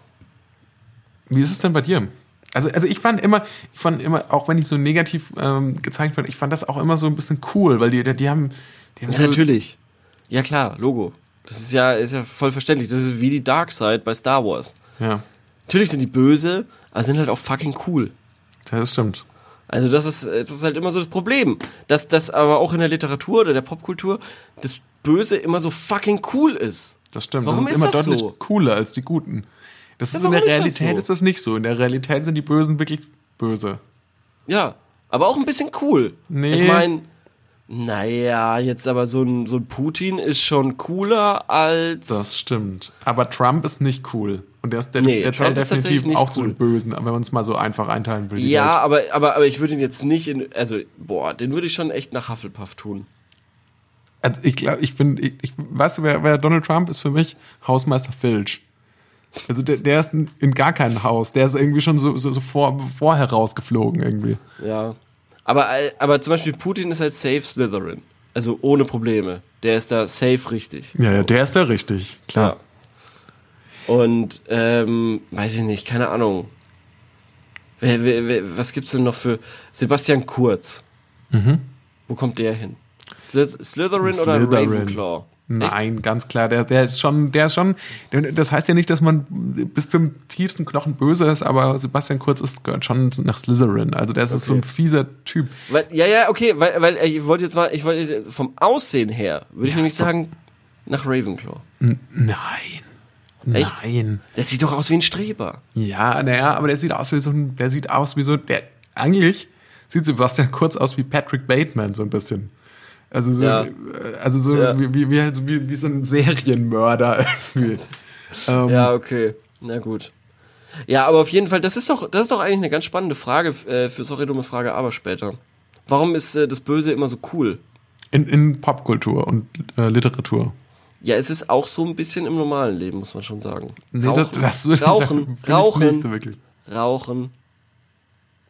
Wie ist es denn bei dir? Also, also ich fand immer, ich fand immer, auch wenn ich so negativ ähm, gezeigt wurde, ich fand das auch immer so ein bisschen cool, weil die, die haben, die haben Ja, so, natürlich. Ja, klar, Logo. Das ist ja, ist ja voll verständlich. Das ist wie die Dark Side bei Star Wars. Ja, Natürlich sind die böse, aber sind halt auch fucking cool. das stimmt. Also das ist, das ist halt immer so das Problem, dass das aber auch in der Literatur oder der Popkultur das Böse immer so fucking cool ist. Das stimmt. Warum das ist, ist immer das deutlich so? cooler als die Guten. Das Ja, ist in der warum ist das Realität so? ist das nicht so. In der Realität sind die Bösen wirklich böse. Ja, aber auch ein bisschen cool. Nee. Ich meine, naja, jetzt aber so ein, so ein Putin ist schon cooler als... Das stimmt. Aber Trump ist nicht cool. Und der, ist, der, Nee, der zählt definitiv auch zu cool. den Bösen, wenn man es mal so einfach einteilen will. ja, aber, aber, aber ich würde ihn jetzt nicht in... Also, boah, den würde ich schon echt nach Hufflepuff tun. Also ich glaube, ich bin, ich, ich weißt du, wer, wer Donald Trump ist für mich? Hausmeister Filch. Also der, der ist in, gar keinem Haus. Der ist irgendwie schon so, so, so vor, vorher rausgeflogen irgendwie. Ja. Aber, aber zum Beispiel Putin ist halt safe Slytherin. Also ohne Probleme. Der ist da safe richtig. Ja, ja, der ist da richtig, klar. Ja. Und, ähm, weiß ich nicht, keine Ahnung. Wer, wer, wer, was gibt's denn noch für Sebastian Kurz? Mhm. Wo kommt der hin? Slyth- Slytherin, oder Slytherin. Ravenclaw? Nein, ganz klar. Der, der ist schon, der ist schon. Das heißt ja nicht, dass man bis zum tiefsten Knochen böse ist, aber Sebastian Kurz ist gehört schon nach Slytherin. Also der ist so ein fieser Typ. Weil, ja, ja, okay, weil, weil ich wollte jetzt mal, ich wollte vom Aussehen her, würde ich nämlich sagen, nach Ravenclaw. N- Nein. Echt? Nein. Der sieht doch aus wie ein Streber. Ja, naja, aber der sieht aus wie so ein, der sieht aus wie so, der, eigentlich sieht Sebastian Kurz aus wie Patrick Bateman, so ein bisschen. Also so, Ja. äh, also so Ja. wie, wie, wie, halt, so wie, wie so ein Serienmörder. (laughs) ähm, Ja, okay. Na gut. Ja, aber auf jeden Fall, das ist doch, das ist doch eigentlich eine ganz spannende Frage äh, für sorry dumme Frage, aber später. Warum ist äh, das Böse immer so cool? in, in Popkultur und äh, Literatur. Ja, es ist auch so ein bisschen im normalen Leben, muss man schon sagen. Nee, Rauchen, das, (laughs) das, Rauchen, ich Rauchen. Rauchen.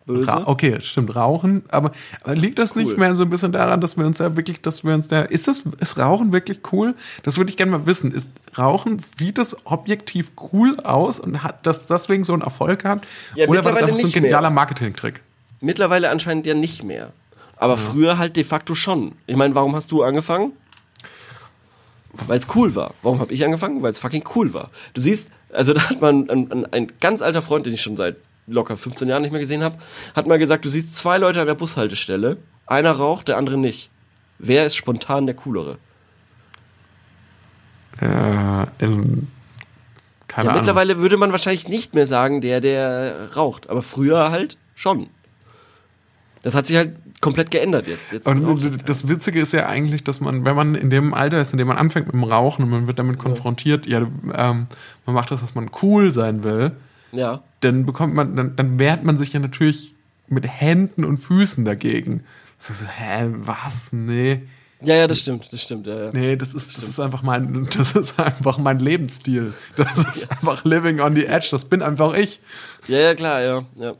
Böse. Okay, stimmt, Rauchen, aber, aber liegt das nicht Cool. mehr so ein bisschen daran, dass wir uns ja wirklich, dass wir uns da, ist das, ist Rauchen wirklich cool? Das würde ich gerne mal wissen. Ist Rauchen, sieht das objektiv cool aus und hat das deswegen so einen Erfolg gehabt? Ja, Oder war das einfach so ein nicht genialer Marketingtrick? Mittlerweile anscheinend ja nicht mehr. Aber früher halt de facto schon. Ich meine, warum hast du angefangen? Weil es cool war. Warum habe ich angefangen? Weil es fucking cool war. Du siehst, also da hat man ein, ein, ein ganz alter Freund, den ich schon seit locker 15 Jahren nicht mehr gesehen habe, hat mal gesagt, du siehst zwei Leute an der Bushaltestelle, einer raucht, der andere nicht. Wer ist spontan der coolere? Äh, ähm, keine Ja, Ahnung. mittlerweile würde man wahrscheinlich nicht mehr sagen, der, der raucht. Aber früher halt schon. Das hat sich halt komplett geändert jetzt. jetzt Und das Witzige ist ja eigentlich, dass man, wenn man in dem Alter ist, in dem man anfängt mit dem Rauchen und man wird damit konfrontiert, ja, ähm, man macht das, dass man cool sein will, Ja. dann bekommt man, dann, dann wehrt man sich ja natürlich mit Händen und Füßen dagegen. Das ist so, hä, was? Nee. Ja, ja, das stimmt, das stimmt, ja, ja. Nee, das ist, das ist einfach mein, das ist (laughs) einfach mein Lebensstil. Das (laughs) ist einfach living on the edge. Das bin einfach ich. Ja, ja, klar, ja, ja.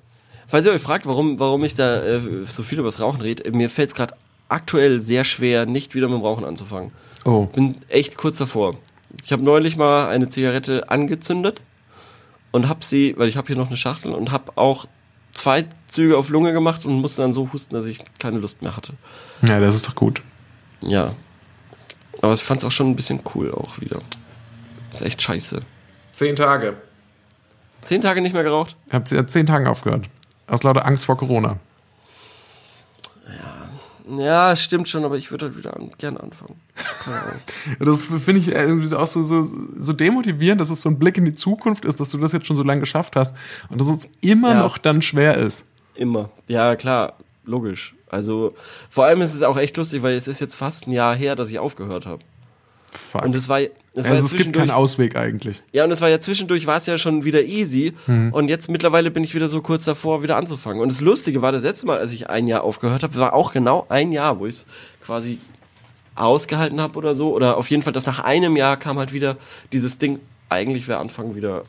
Falls ihr euch fragt, warum, warum ich da äh, so viel über das Rauchen rede, mir fällt es gerade aktuell sehr schwer, nicht wieder mit dem Rauchen anzufangen. Oh. Bin echt kurz davor. Ich habe neulich mal eine Zigarette angezündet und habe sie, weil ich habe hier noch eine Schachtel und habe auch zwei Züge auf Lunge gemacht und musste dann so husten, dass ich keine Lust mehr hatte. Ja, das ist doch gut. Ja. Aber ich fand es auch schon ein bisschen cool auch wieder. ist echt scheiße. Zehn Tage. Zehn Tage nicht mehr geraucht? Ich habe seit zehn Tagen aufgehört. Aus lauter Angst vor Corona. Ja, stimmt schon, aber ich würde halt wieder an, gerne anfangen. (laughs) Das finde ich irgendwie auch so, so, so demotivierend, dass es so ein Blick in die Zukunft ist, dass du das jetzt schon so lange geschafft hast und dass es immer Ja. noch dann schwer ist. Immer. Ja, klar, logisch. Also, vor allem ist es auch echt lustig, weil es ist jetzt fast ein Jahr her, dass ich aufgehört habe. Fuck. Und es war, es war also ja es gibt keinen Ausweg eigentlich. ja, und es war ja zwischendurch, war es ja schon wieder easy. Mhm. Und jetzt mittlerweile bin ich wieder so kurz davor, wieder anzufangen. Und das Lustige war, das letzte Mal, als ich ein Jahr aufgehört habe, war auch genau ein Jahr, wo ich es quasi ausgehalten habe oder so. Oder auf jeden Fall, dass nach einem Jahr kam halt wieder dieses Ding, eigentlich wäre Anfang wieder,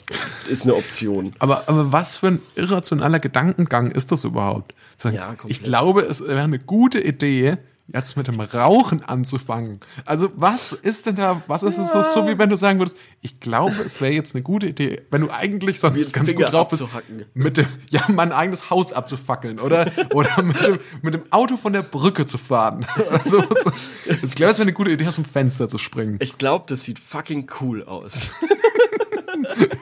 ist eine Option. Aber, aber was für ein irrationaler Gedankengang ist das überhaupt? Sagen, Ja, ich glaube, es wäre eine gute Idee, jetzt mit dem Rauchen anzufangen. Also was ist denn da, was ist es das so, wie wenn du sagen würdest, ich glaube, es wäre jetzt eine gute Idee, wenn du eigentlich sonst ganz Finger gut drauf bist, mit dem, ja, mein eigenes Haus abzufackeln oder, oder mit, dem, mit dem Auto von der Brücke zu fahren. (laughs) So. Ich glaube, es wäre eine gute Idee, aus dem Fenster zu springen. Ich glaube, das sieht fucking cool aus.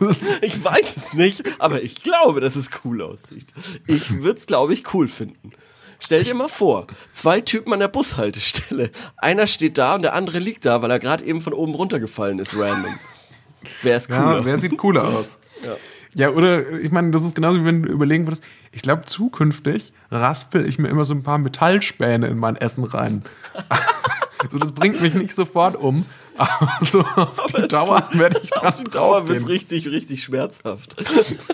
(laughs) ich weiß es nicht, aber ich glaube, dass es cool aussieht. Ich würde es, glaube ich, cool finden. Stell dir mal vor, zwei Typen an der Bushaltestelle. Einer steht da und der andere liegt da, weil er gerade eben von oben runtergefallen ist, random. Wer ist cooler? Ja, wer sieht cooler aus? Ja. oder ich meine, das ist genauso wie wenn du überlegen würdest, ich glaube zukünftig raspel ich mir immer so ein paar Metallspäne in mein Essen rein. (laughs) so, das bringt mich nicht sofort um, aber so auf die Dauer werde ich dran Auf die Dauer wird's draufgehen. richtig, richtig schmerzhaft.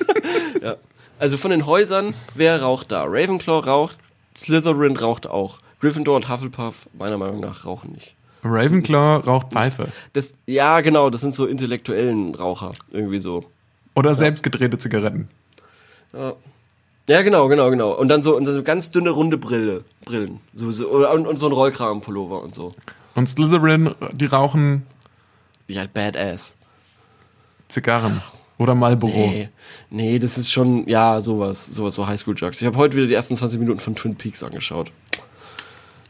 (laughs) ja. Also von den Häusern, wer raucht da? Ravenclaw raucht, Slytherin raucht auch. Gryffindor und Hufflepuff, meiner Meinung nach, rauchen nicht. Ravenclaw raucht Pfeife. Das, ja, genau, das sind so intellektuellen Raucher. Irgendwie so. Oder selbstgedrehte Zigaretten. Ja. Ja, genau, genau, genau. Und dann so, und dann so ganz dünne, runde Brille, Brillen. So, so, und, und so ein Rollkragenpullover und so. Und Slytherin, die rauchen Die halt badass. Zigarren. Oder Marlboro. Nee, nee, das ist schon, ja, sowas, sowas, so Highschool-Jugs. Ich habe heute wieder die ersten 20 Minuten von Twin Peaks angeschaut.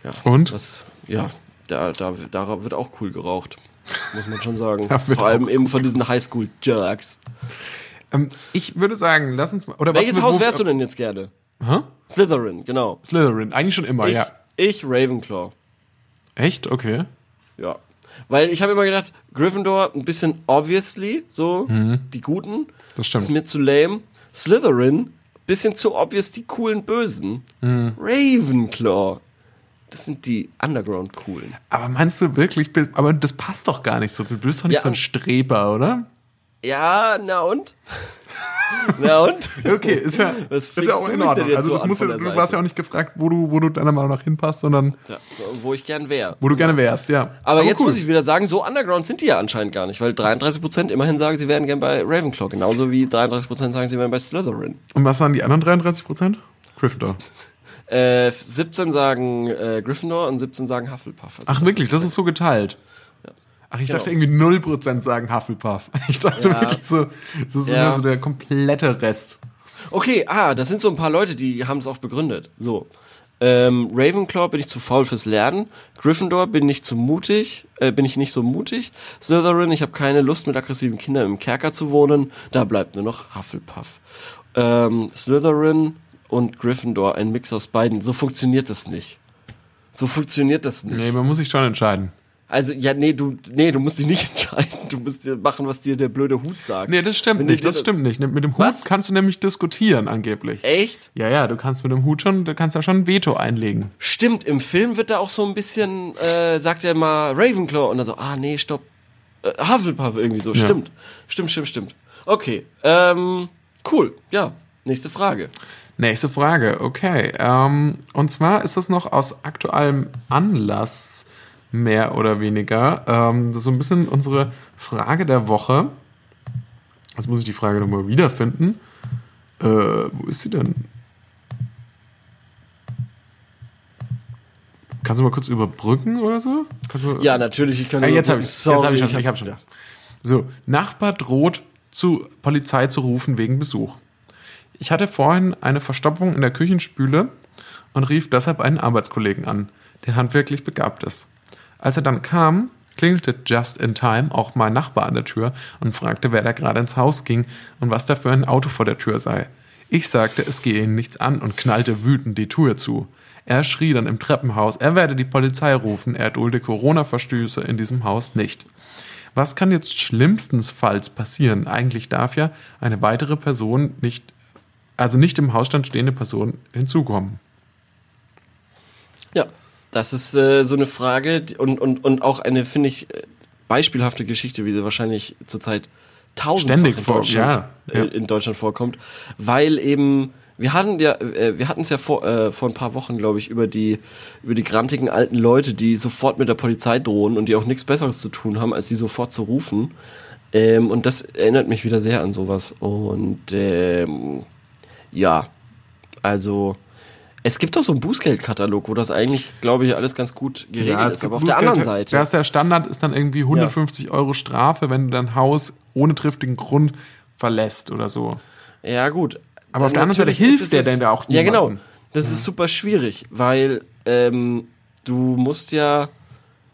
Ja. Und? Das, ja, da, da, da wird auch cool geraucht. Muss man schon sagen. (laughs) Vor allem eben von diesen Highschool-Jugs. Ähm, ich würde sagen, lass uns mal. Oder Welches Haus wärst du denn jetzt gerne? Hä? Slytherin, genau. Slytherin, eigentlich schon immer, Ich, ja. ich Ravenclaw. Echt? Okay. Ja. Weil ich habe immer gedacht, Gryffindor ein bisschen obviously, so, die Guten. Mhm. Das stimmt. Ist mir zu lame. Slytherin, bisschen zu obvious die coolen Bösen. Mhm. Ravenclaw. Das sind die Underground-Coolen. Aber meinst du wirklich, aber das passt doch gar nicht so. Du bist doch nicht Ja. so ein Streber, oder? Ja, na und? (laughs) (laughs) na und? Okay, ist ja, Was ist ja auch in Ordnung. Also so das an muss ja, von der du warst ja auch nicht gefragt, wo du, wo du deiner Meinung nach hinpasst, sondern Ja, so, wo ich gern wäre. wo du gerne wärst, ja. Aber, jetzt cool. muss ich wieder sagen, so underground sind die ja anscheinend gar nicht, weil 33% immerhin sagen, sie wären gern bei Ravenclaw, genauso wie 33% sagen, sie wären bei Slytherin. Und was waren die anderen 33 Prozent? Gryffindor. Äh, 17 sagen äh, Gryffindor und 17 sagen Hufflepuff. Also Ach wirklich, das ist so geteilt. Ach, ich Genau. dachte irgendwie 0% sagen Hufflepuff. (laughs) Ich dachte Ja. wirklich so, das ist Ja. nur so der komplette Rest. Okay, ah, das sind so ein paar Leute, die haben es auch begründet. So. Ähm, Ravenclaw bin ich zu faul fürs Lernen. Gryffindor bin ich zu mutig, äh, bin ich nicht so mutig. Slytherin, ich habe keine Lust mit aggressiven Kindern im Kerker zu wohnen. Da bleibt nur noch Hufflepuff. Ähm, Slytherin und Gryffindor, ein Mix aus beiden. So funktioniert das nicht. So funktioniert das nicht. Nee, man muss sich schon entscheiden. Also, ja, nee, du, nee, du musst dich nicht (laughs) entscheiden. Du musst dir machen, was dir der blöde Hut sagt. Nee, das stimmt Wenn nicht, das stimmt nicht. Mit dem Hut Was? kannst du nämlich diskutieren, angeblich. Echt? Ja, ja, du kannst mit dem Hut schon, du kannst da schon ein Veto einlegen. Stimmt, im Film wird da auch so ein bisschen, äh, sagt er mal Ravenclaw und dann so, ah nee, stopp, äh, Hufflepuff irgendwie so. Ja. Stimmt, stimmt, stimmt, stimmt. Okay, ähm, cool, ja, nächste Frage. Nächste Frage, okay. Ähm, und zwar ist das noch aus aktuellem Anlass, mehr oder weniger. Ähm, das ist so ein bisschen unsere Frage der Woche. Jetzt muss ich die Frage nochmal wiederfinden. Äh, wo ist sie denn? Kannst du mal kurz überbrücken oder so? Du, Ja, natürlich, ich kann nur jetzt habe ich Jetzt hab ich schon. hab- Ich hab schon. ja. So, Nachbar droht, zu Polizei zu rufen wegen Besuch. Ich hatte vorhin eine Verstopfung in der Küchenspüle und rief deshalb einen Arbeitskollegen an, der handwerklich begabt ist. Als er dann kam, klingelte just in time auch mein Nachbar an der Tür und fragte, wer da gerade ins Haus ging und was da für ein Auto vor der Tür sei. Ich sagte, es gehe ihn nichts an und knallte wütend die Tür zu. Er schrie dann im Treppenhaus, er werde die Polizei rufen, er dulde Corona-Verstöße in diesem Haus nicht. Was kann jetzt schlimmstenfalls passieren? Eigentlich darf ja eine weitere Person nicht, also nicht im Hausstand stehende Person hinzukommen. Ja, das ist äh, so eine Frage und, und, und auch eine, finde ich, äh, beispielhafte Geschichte, wie sie wahrscheinlich zurzeit tausendfach Ständig in, vor- Deutschland, ja, ja. Äh, in Deutschland vorkommt, weil eben wir hatten ja, äh, wir hatten es ja vor, äh, vor ein paar Wochen, glaube ich, über die über die grantigen alten Leute, die sofort mit der Polizei drohen und die auch nichts Besseres zu tun haben, als sie sofort zu rufen. Ähm, und das erinnert mich wieder sehr an sowas. Und ähm, ja, also es gibt doch so einen Bußgeldkatalog, wo das eigentlich, glaube ich, alles ganz gut geregelt ist. Aber auf der anderen Seite. Das der Standard ist dann irgendwie 150 Euro Strafe, wenn du dein Haus ohne triftigen Grund verlässt oder so. Ja, gut. Aber auf der anderen Seite hilft ist der denn da auch Ja, genau. Das ist super schwierig, weil ähm, du musst ja.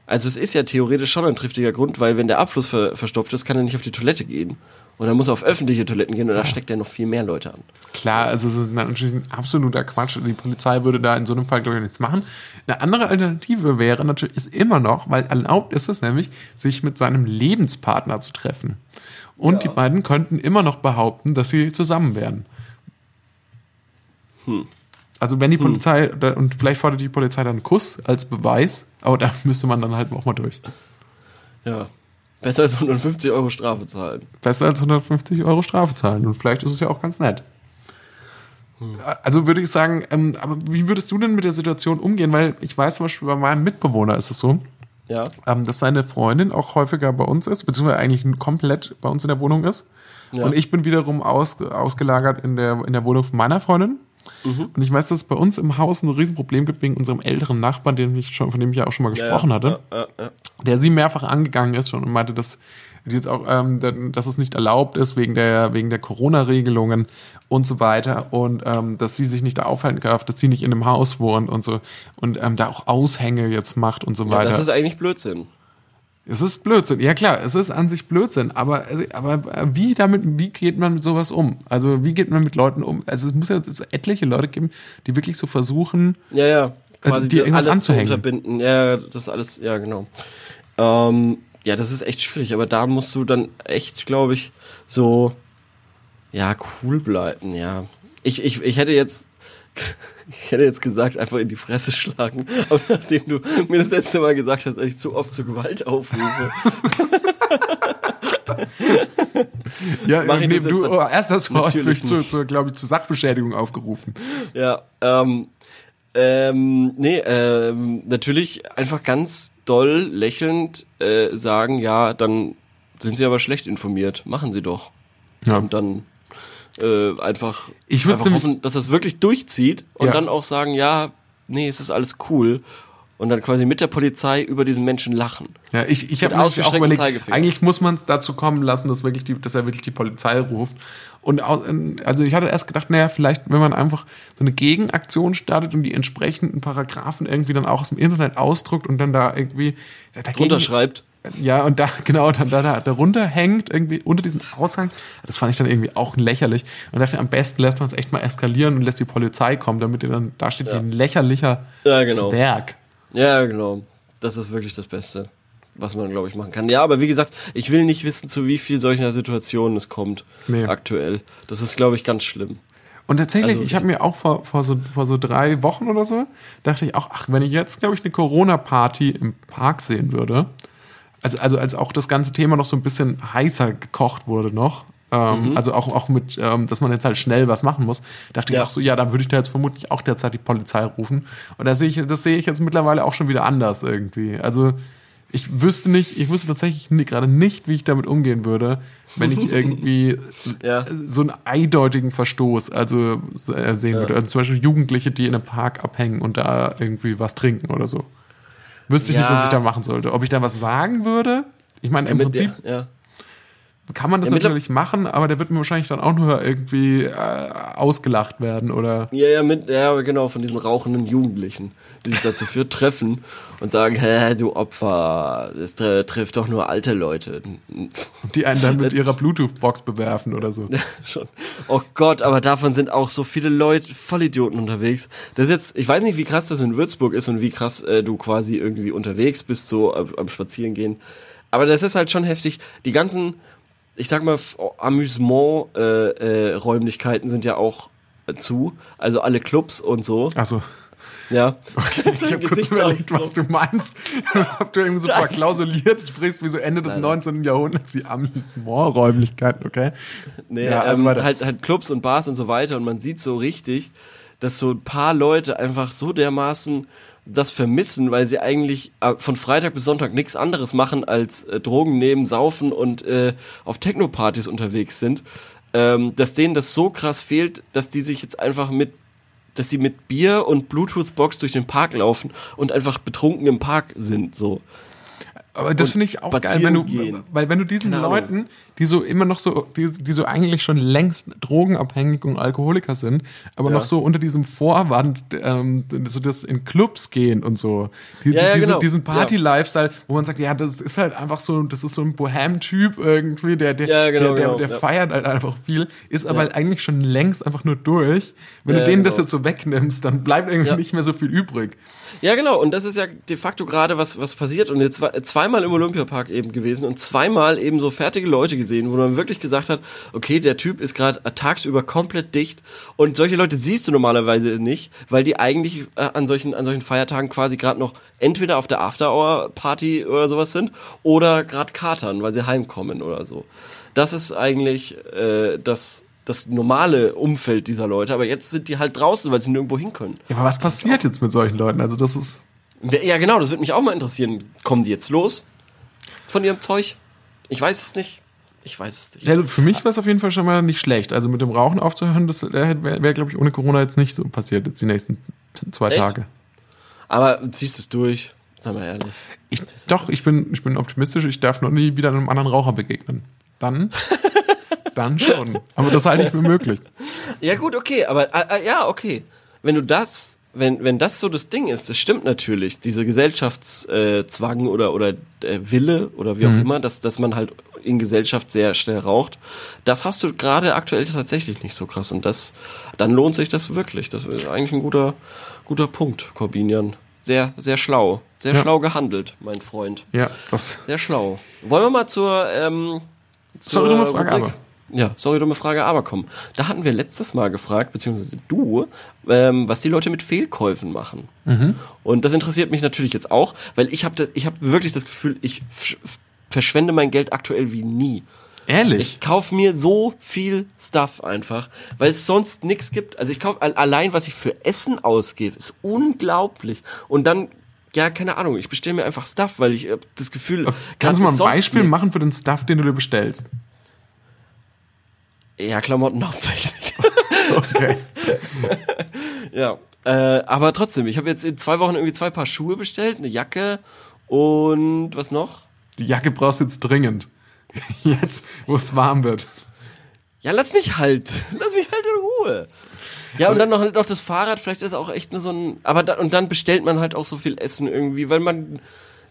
Also es ist ja theoretisch schon ein triftiger Grund, weil wenn der Abfluss ver verstopft ist, kann er nicht auf die Toilette gehen. Und er muss auf öffentliche Toiletten gehen und da steckt er noch viel mehr Leute an. Klar, also es ist natürlich ein absoluter Quatsch. Die Polizei würde da in so einem Fall, glaube ich, nichts machen. Eine andere Alternative wäre natürlich, ist immer noch, weil erlaubt ist es nämlich, sich mit seinem Lebenspartner zu treffen. Und die beiden könnten immer noch behaupten, dass sie zusammen wären. Also wenn die Polizei, da- und vielleicht fordert die Polizei dann einen Kuss als Beweis, aber da (laughs) müsste man dann halt auch mal durch. Ja. Besser als 150 Euro Strafe zahlen. Besser als 150 Euro Strafe zahlen. Und vielleicht ist es ja auch ganz nett. Also würde ich sagen, ähm, aber wie würdest du denn mit der Situation umgehen? Weil ich weiß zum Beispiel bei meinem Mitbewohner ist es so, Ja. ähm, dass seine Freundin auch häufiger bei uns ist, beziehungsweise eigentlich komplett bei uns in der Wohnung ist. Ja. Und ich bin wiederum aus, ausgelagert in der, in der Wohnung von meiner Freundin. Mhm. Und ich weiß, dass es bei uns im Haus ein Riesenproblem gibt wegen unserem älteren Nachbarn, den ich schon, von dem ich ja auch schon mal gesprochen ja, hatte Ja, ja, der sie mehrfach angegangen ist schon und meinte, dass jetzt auch, ähm, da- dass es nicht erlaubt ist wegen der wegen der Corona-Regelungen und so weiter und ähm, dass sie sich nicht da aufhalten darf, dass sie nicht in dem Haus wohnt und so und ähm, da auch Aushänge jetzt macht und so ja. weiter. Das ist eigentlich Blödsinn. Es ist Blödsinn, ja klar, es ist an sich Blödsinn, aber aber äh, wie damit, wie geht man mit sowas um? Also wie geht man mit Leuten um? Also es muss ja so etliche Leute geben, die wirklich so versuchen, Ja, ja. Quasi dir irgendwas alles anzuhängen. Zu unterbinden. Ja, das ist alles, ja, genau. Ähm, ja, das ist echt schwierig, aber da musst du dann echt, glaube ich, so, ja, cool bleiben, ja. Ich, ich, ich hätte jetzt, ich hätte jetzt gesagt, einfach in die Fresse schlagen. Aber nachdem du mir das letzte Mal gesagt hast, dass ich zu oft zur Gewalt aufrufe. (laughs) Ja, Mach ich das du, oh, erst hast du häufig zu, zu glaube ich, zu Sachbeschädigung aufgerufen. Ja, ähm, ähm, nee, ähm, natürlich einfach ganz doll lächelnd äh, sagen, ja, dann sind sie aber schlecht informiert. Machen sie doch. Ja. Und dann äh, einfach, Ich einfach hoffen, dass das wirklich durchzieht und Ja. dann auch sagen, ja, nee, es ist alles cool. Und dann quasi mit der Polizei über diesen Menschen lachen. Ja, ich, ich habe auch überlegt, eigentlich muss man es dazu kommen lassen, dass, wirklich die, dass er wirklich die Polizei ruft. Und au- also ich hatte erst gedacht, naja, vielleicht, wenn man einfach so eine Gegenaktion startet und die entsprechenden Paragraphen irgendwie dann auch aus dem Internet ausdruckt und dann da irgendwie dagegen, Runterschreibt. Ja, und da, (laughs) genau, dann da, da darunter hängt, irgendwie unter diesem Aushang. Das fand ich dann irgendwie auch lächerlich. Und dachte, am besten lässt man es echt mal eskalieren und lässt die Polizei kommen, damit ihr dann da steht wie ein lächerlicher Ja, genau. Zwerg. Ja, genau. Das ist wirklich das Beste, was man, glaube ich, machen kann. Ja, aber wie gesagt, ich will nicht wissen, zu wie viel solcher Situationen es kommt Nee. aktuell. Das ist, glaube ich, ganz schlimm. Und tatsächlich, Also ich habe mir auch vor, vor, so, vor so drei Wochen oder so, dachte ich auch, ach, wenn ich jetzt, glaube ich, eine Corona-Party im Park sehen würde, also, also als auch das ganze Thema noch so ein bisschen heißer gekocht wurde noch, ähm, Mhm. also auch, auch mit, ähm, dass man jetzt halt schnell was machen muss, dachte Ja. ich auch so, ja, dann würde ich da jetzt vermutlich auch derzeit die Polizei rufen. Und da sehe ich, das sehe ich jetzt mittlerweile auch schon wieder anders irgendwie. Also ich wüsste nicht, ich wüsste tatsächlich gerade nicht, wie ich damit umgehen würde, wenn ich (laughs) irgendwie Ja. so einen eindeutigen Verstoß also äh, sehen würde. Also zum Beispiel Jugendliche, die in einem Park abhängen und da irgendwie was trinken oder so. Wüsste ich nicht, Ja. was ich da machen sollte. Ob ich da was sagen würde? Ich meine, im Mit Prinzip der, ja. Kann man das Ja, natürlich machen, aber der wird mir wahrscheinlich dann auch nur irgendwie äh, ausgelacht werden oder. Ja, ja, mit, ja, genau, von diesen rauchenden Jugendlichen, die sich dazu für treffen und sagen, hä, du Opfer, das äh, trifft doch nur alte Leute. Die einen dann mit (laughs) ihrer Bluetooth-Box bewerfen oder so. Schon. Oh Gott, aber davon sind auch so viele Leute, Vollidioten unterwegs. Das ist jetzt, ich weiß nicht, wie krass das in Würzburg ist und wie krass äh, du quasi irgendwie unterwegs bist, so am, am Spazierengehen. Aber das ist halt schon heftig. Die ganzen, ich sag mal, Amüsement-Räumlichkeiten sind ja auch äh, zu. Also alle Clubs und so. Also, Ja. (laughs) ich habe kurz überlegt, was du meinst. (laughs) Hab du irgendwie so verklausuliert, du sprichst wie so Ende des 19. Jahrhunderts die Amüsement-Räumlichkeiten, okay? Nee, Ja, also ähm, halt, halt Clubs und Bars und so weiter und man sieht so richtig, dass so ein paar Leute einfach so dermaßen das vermissen, weil sie eigentlich äh, von Freitag bis Sonntag nichts anderes machen als äh, Drogen nehmen, saufen und äh, auf Techno-Partys unterwegs sind, ähm, dass denen das so krass fehlt, dass die sich jetzt einfach mit dass sie mit Bier und Bluetooth-Box durch den Park laufen und einfach betrunken im Park sind, so. Aber das finde ich auch geil, wenn du, gehen. weil wenn du diesen Ahnung. Leuten, die so immer noch so, die, die so eigentlich schon längst drogenabhängig und Alkoholiker sind, aber Ja. noch so unter diesem Vorwand, ähm, so das in Clubs gehen und so, die, Ja, ja, diese, genau. diesen. Party-Lifestyle, wo man sagt, ja, das ist halt einfach so, das ist so ein Bohem-Typ irgendwie, der, der, Ja, genau, der, der, genau, der feiert halt einfach viel, ist aber halt eigentlich schon längst einfach nur durch. Wenn du denen das genau. jetzt so wegnimmst, dann bleibt irgendwie nicht mehr so viel übrig. Ja, genau. Und das ist ja de facto gerade was, was passiert. Und jetzt war zweimal im Olympiapark eben gewesen und zweimal eben so fertige Leute gesehen, wo man wirklich gesagt hat, okay, der Typ ist gerade tagsüber komplett dicht. Und solche Leute siehst du normalerweise nicht, weil die eigentlich äh, an solchen, an solchen Feiertagen quasi gerade noch entweder auf der After-Hour-Party oder sowas sind oder gerade katern, weil sie heimkommen oder so. Das ist eigentlich äh, das, das normale Umfeld dieser Leute. Aber jetzt sind die halt draußen, weil sie nirgendwo hin können. Ja, aber was passiert jetzt mit solchen Leuten? Also das ist, Ja, genau, das würde mich auch mal interessieren. Kommen die jetzt los von ihrem Zeug? Ich weiß es nicht. Ich weiß es nicht. Also für mich wäre es auf jeden Fall schon mal nicht schlecht. Also mit dem Rauchen aufzuhören, das wäre, wär, glaube ich, ohne Corona jetzt nicht so passiert, jetzt die nächsten zwei Echt? Tage. Aber ziehst du es durch? Sag mal ehrlich. Ich, doch, ich bin, ich bin optimistisch, ich darf noch nie wieder einem anderen Raucher begegnen. Dann, (laughs) dann schon. Aber das halte ich für möglich. Ja gut, okay, aber äh, äh, ja, okay. Wenn du das, wenn, wenn das so das Ding ist, das stimmt natürlich, diese Gesellschaftszwang oder, oder äh, Wille oder wie auch immer, dass, dass man halt in Gesellschaft sehr schnell raucht, das hast du gerade aktuell tatsächlich nicht so krass. Und das, dann lohnt sich das wirklich. Das ist eigentlich ein guter, guter Punkt, Corbinian. Sehr, sehr schlau. Sehr Ja. schlau gehandelt, mein Freund. Ja, das. Sehr schlau. Wollen wir mal zur, ähm, zur Sorry, dumme Frage, Rubrik? aber. Ja, sorry, dumme Frage, aber komm. Da hatten wir letztes Mal gefragt, beziehungsweise du, ähm, was die Leute mit Fehlkäufen machen. Und das interessiert mich natürlich jetzt auch, weil ich habe ich hab wirklich das Gefühl, ich verschwende mein Geld aktuell wie nie. Ehrlich? Ich kauf mir so viel Stuff einfach, weil es sonst nichts gibt. Also ich kauf allein, was ich für Essen ausgebe, ist unglaublich. Und dann, ja, keine Ahnung, ich bestelle mir einfach Stuff, weil ich äh, das Gefühl, Kannst du mal ein Beispiel nix. machen für den Stuff, den du dir bestellst? Ja, Klamotten hauptsächlich. (laughs) Okay. (laughs) ja, äh, aber trotzdem, ich habe jetzt in zwei Wochen irgendwie zwei Paar Schuhe bestellt, eine Jacke und was noch? Die Jacke brauchst du jetzt dringend. (laughs) Jetzt, wo es warm wird. Ja, lass mich halt, lass mich halt in Ruhe. Ja, und dann noch, noch das Fahrrad, vielleicht ist auch echt nur so ein, aber dann, und dann bestellt man halt auch so viel Essen irgendwie, weil man,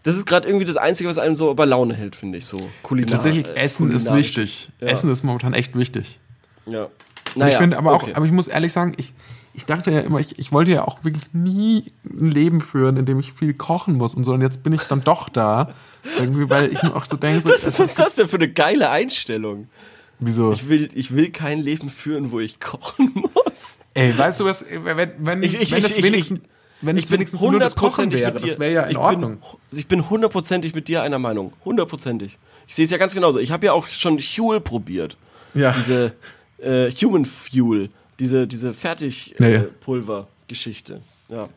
das ist gerade irgendwie das Einzige, was einem so bei Laune hält, finde ich so. Kulinar, Tatsächlich, äh, Essen ist wichtig. Ja. Essen ist momentan echt wichtig. Ja. Und ich finde aber auch, okay. aber ich muss ehrlich sagen, ich, ich dachte ja immer, ich, ich wollte ja auch wirklich nie ein Leben führen, in dem ich viel kochen muss und so. Und jetzt bin ich dann doch da. (laughs) Irgendwie, weil ich mir auch so denke, so, was ist das denn für eine geile Einstellung? wieso? Ich will, ich will kein Leben führen, wo ich kochen (laughs) muss. Ey, weißt du was, wenn, wenn, Ich- ich- wenn ich- ich- wenigstens, wenn es wenigstens nur das Kochen wäre, das wäre ja in ich Ordnung. Bin, ich bin hundertprozentig mit dir einer Meinung. Hundertprozentig. Ich sehe es ja ganz genauso. Ich habe ja auch schon Huel probiert. Ja. Diese äh, Human Fuel. Diese, diese Ja, ja. Fertigpulver-Geschichte. ja.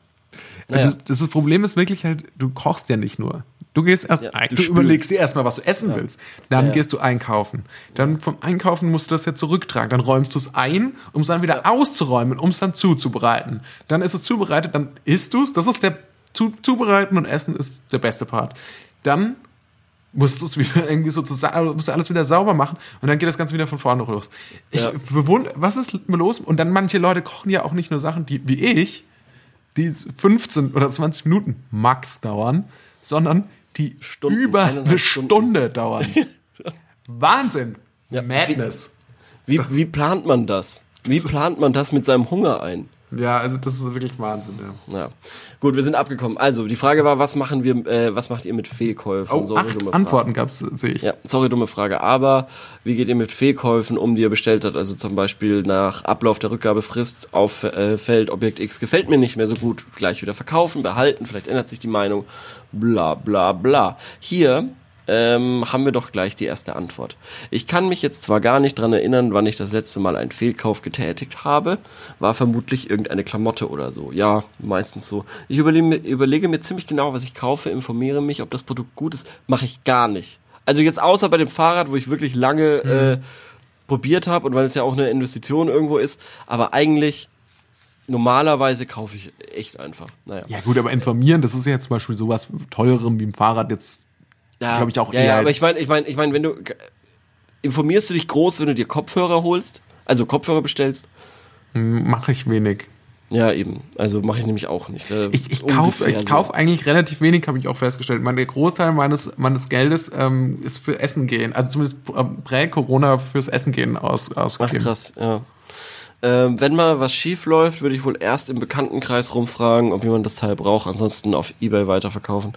Naja. Das, das, Problem ist wirklich halt, du kochst ja nicht nur. Du gehst erst Ja, ein, du du, überlegst dir erstmal, was du essen willst. Dann Ja. gehst du einkaufen. Dann vom Einkaufen musst du das ja zurücktragen. Dann räumst du es ein, um es dann wieder auszuräumen, um es dann zuzubereiten. Dann ist es zubereitet, dann isst du es. Das ist der zu, Zubereiten und Essen ist der beste Part. Dann musst du es wieder (laughs) irgendwie so zusammen, musst du alles wieder sauber machen und dann geht das Ganze wieder von vorne los. Ich Ja. bewundere, was ist los? Und dann manche Leute kochen ja auch nicht nur Sachen, die wie ich, die 15 oder 20 Minuten max dauern, sondern die Stunden, über eine Stunden. Stunde dauern. (laughs) Wahnsinn. Ja, Madness. Wie, wie plant man das? Wie plant man das mit seinem Hunger ein? Ja, also das ist wirklich Wahnsinn, ja. Ja. Gut, wir sind abgekommen. Also, die Frage war, was machen wir, äh, was macht ihr mit Fehlkäufen? Oh, Sorry, acht dumme Frage. Antworten gab es, sehe ich. Ja, sorry, dumme Frage. Aber wie geht ihr mit Fehlkäufen um, die ihr bestellt habt? Also zum Beispiel nach Ablauf der Rückgabefrist auffällt, Objekt X gefällt mir nicht mehr so gut, gleich wieder verkaufen, behalten, vielleicht ändert sich die Meinung, bla bla bla. Hier ähm, haben wir doch gleich die erste Antwort. Ich kann mich jetzt zwar gar nicht dran erinnern, wann ich das letzte Mal einen Fehlkauf getätigt habe, war vermutlich irgendeine Klamotte oder so. Ja, meistens so. Ich überlege mir, überlege mir ziemlich genau, was ich kaufe, informiere mich, ob das Produkt gut ist. Mache ich gar nicht. Also jetzt außer bei dem Fahrrad, wo ich wirklich lange äh, probiert habe und weil es ja auch eine Investition irgendwo ist, aber eigentlich normalerweise kaufe ich echt einfach. Naja. Ja gut, aber informieren, das ist ja zum Beispiel sowas teurerem wie ein Fahrrad jetzt, Ja, glaube ich, auch ja, eher ja, aber ich meine, ich meine, ich meine, wenn du informierst du dich groß, wenn du dir Kopfhörer holst, also Kopfhörer bestellst? mache ich wenig. Ja, eben. Also mache ich nämlich auch nicht. Äh, Ich, ich kaufe ich so. kauf eigentlich relativ wenig, habe ich auch festgestellt. Mein, der Großteil meines, meines Geldes ähm, ist für Essen gehen. Also zumindest äh, prä-Corona fürs Essen gehen aus, Ach ausgegeben. krass, ja. Ähm, wenn mal was schief läuft, würde ich wohl erst im Bekanntenkreis rumfragen, ob jemand das Teil braucht, ansonsten auf Ebay weiterverkaufen.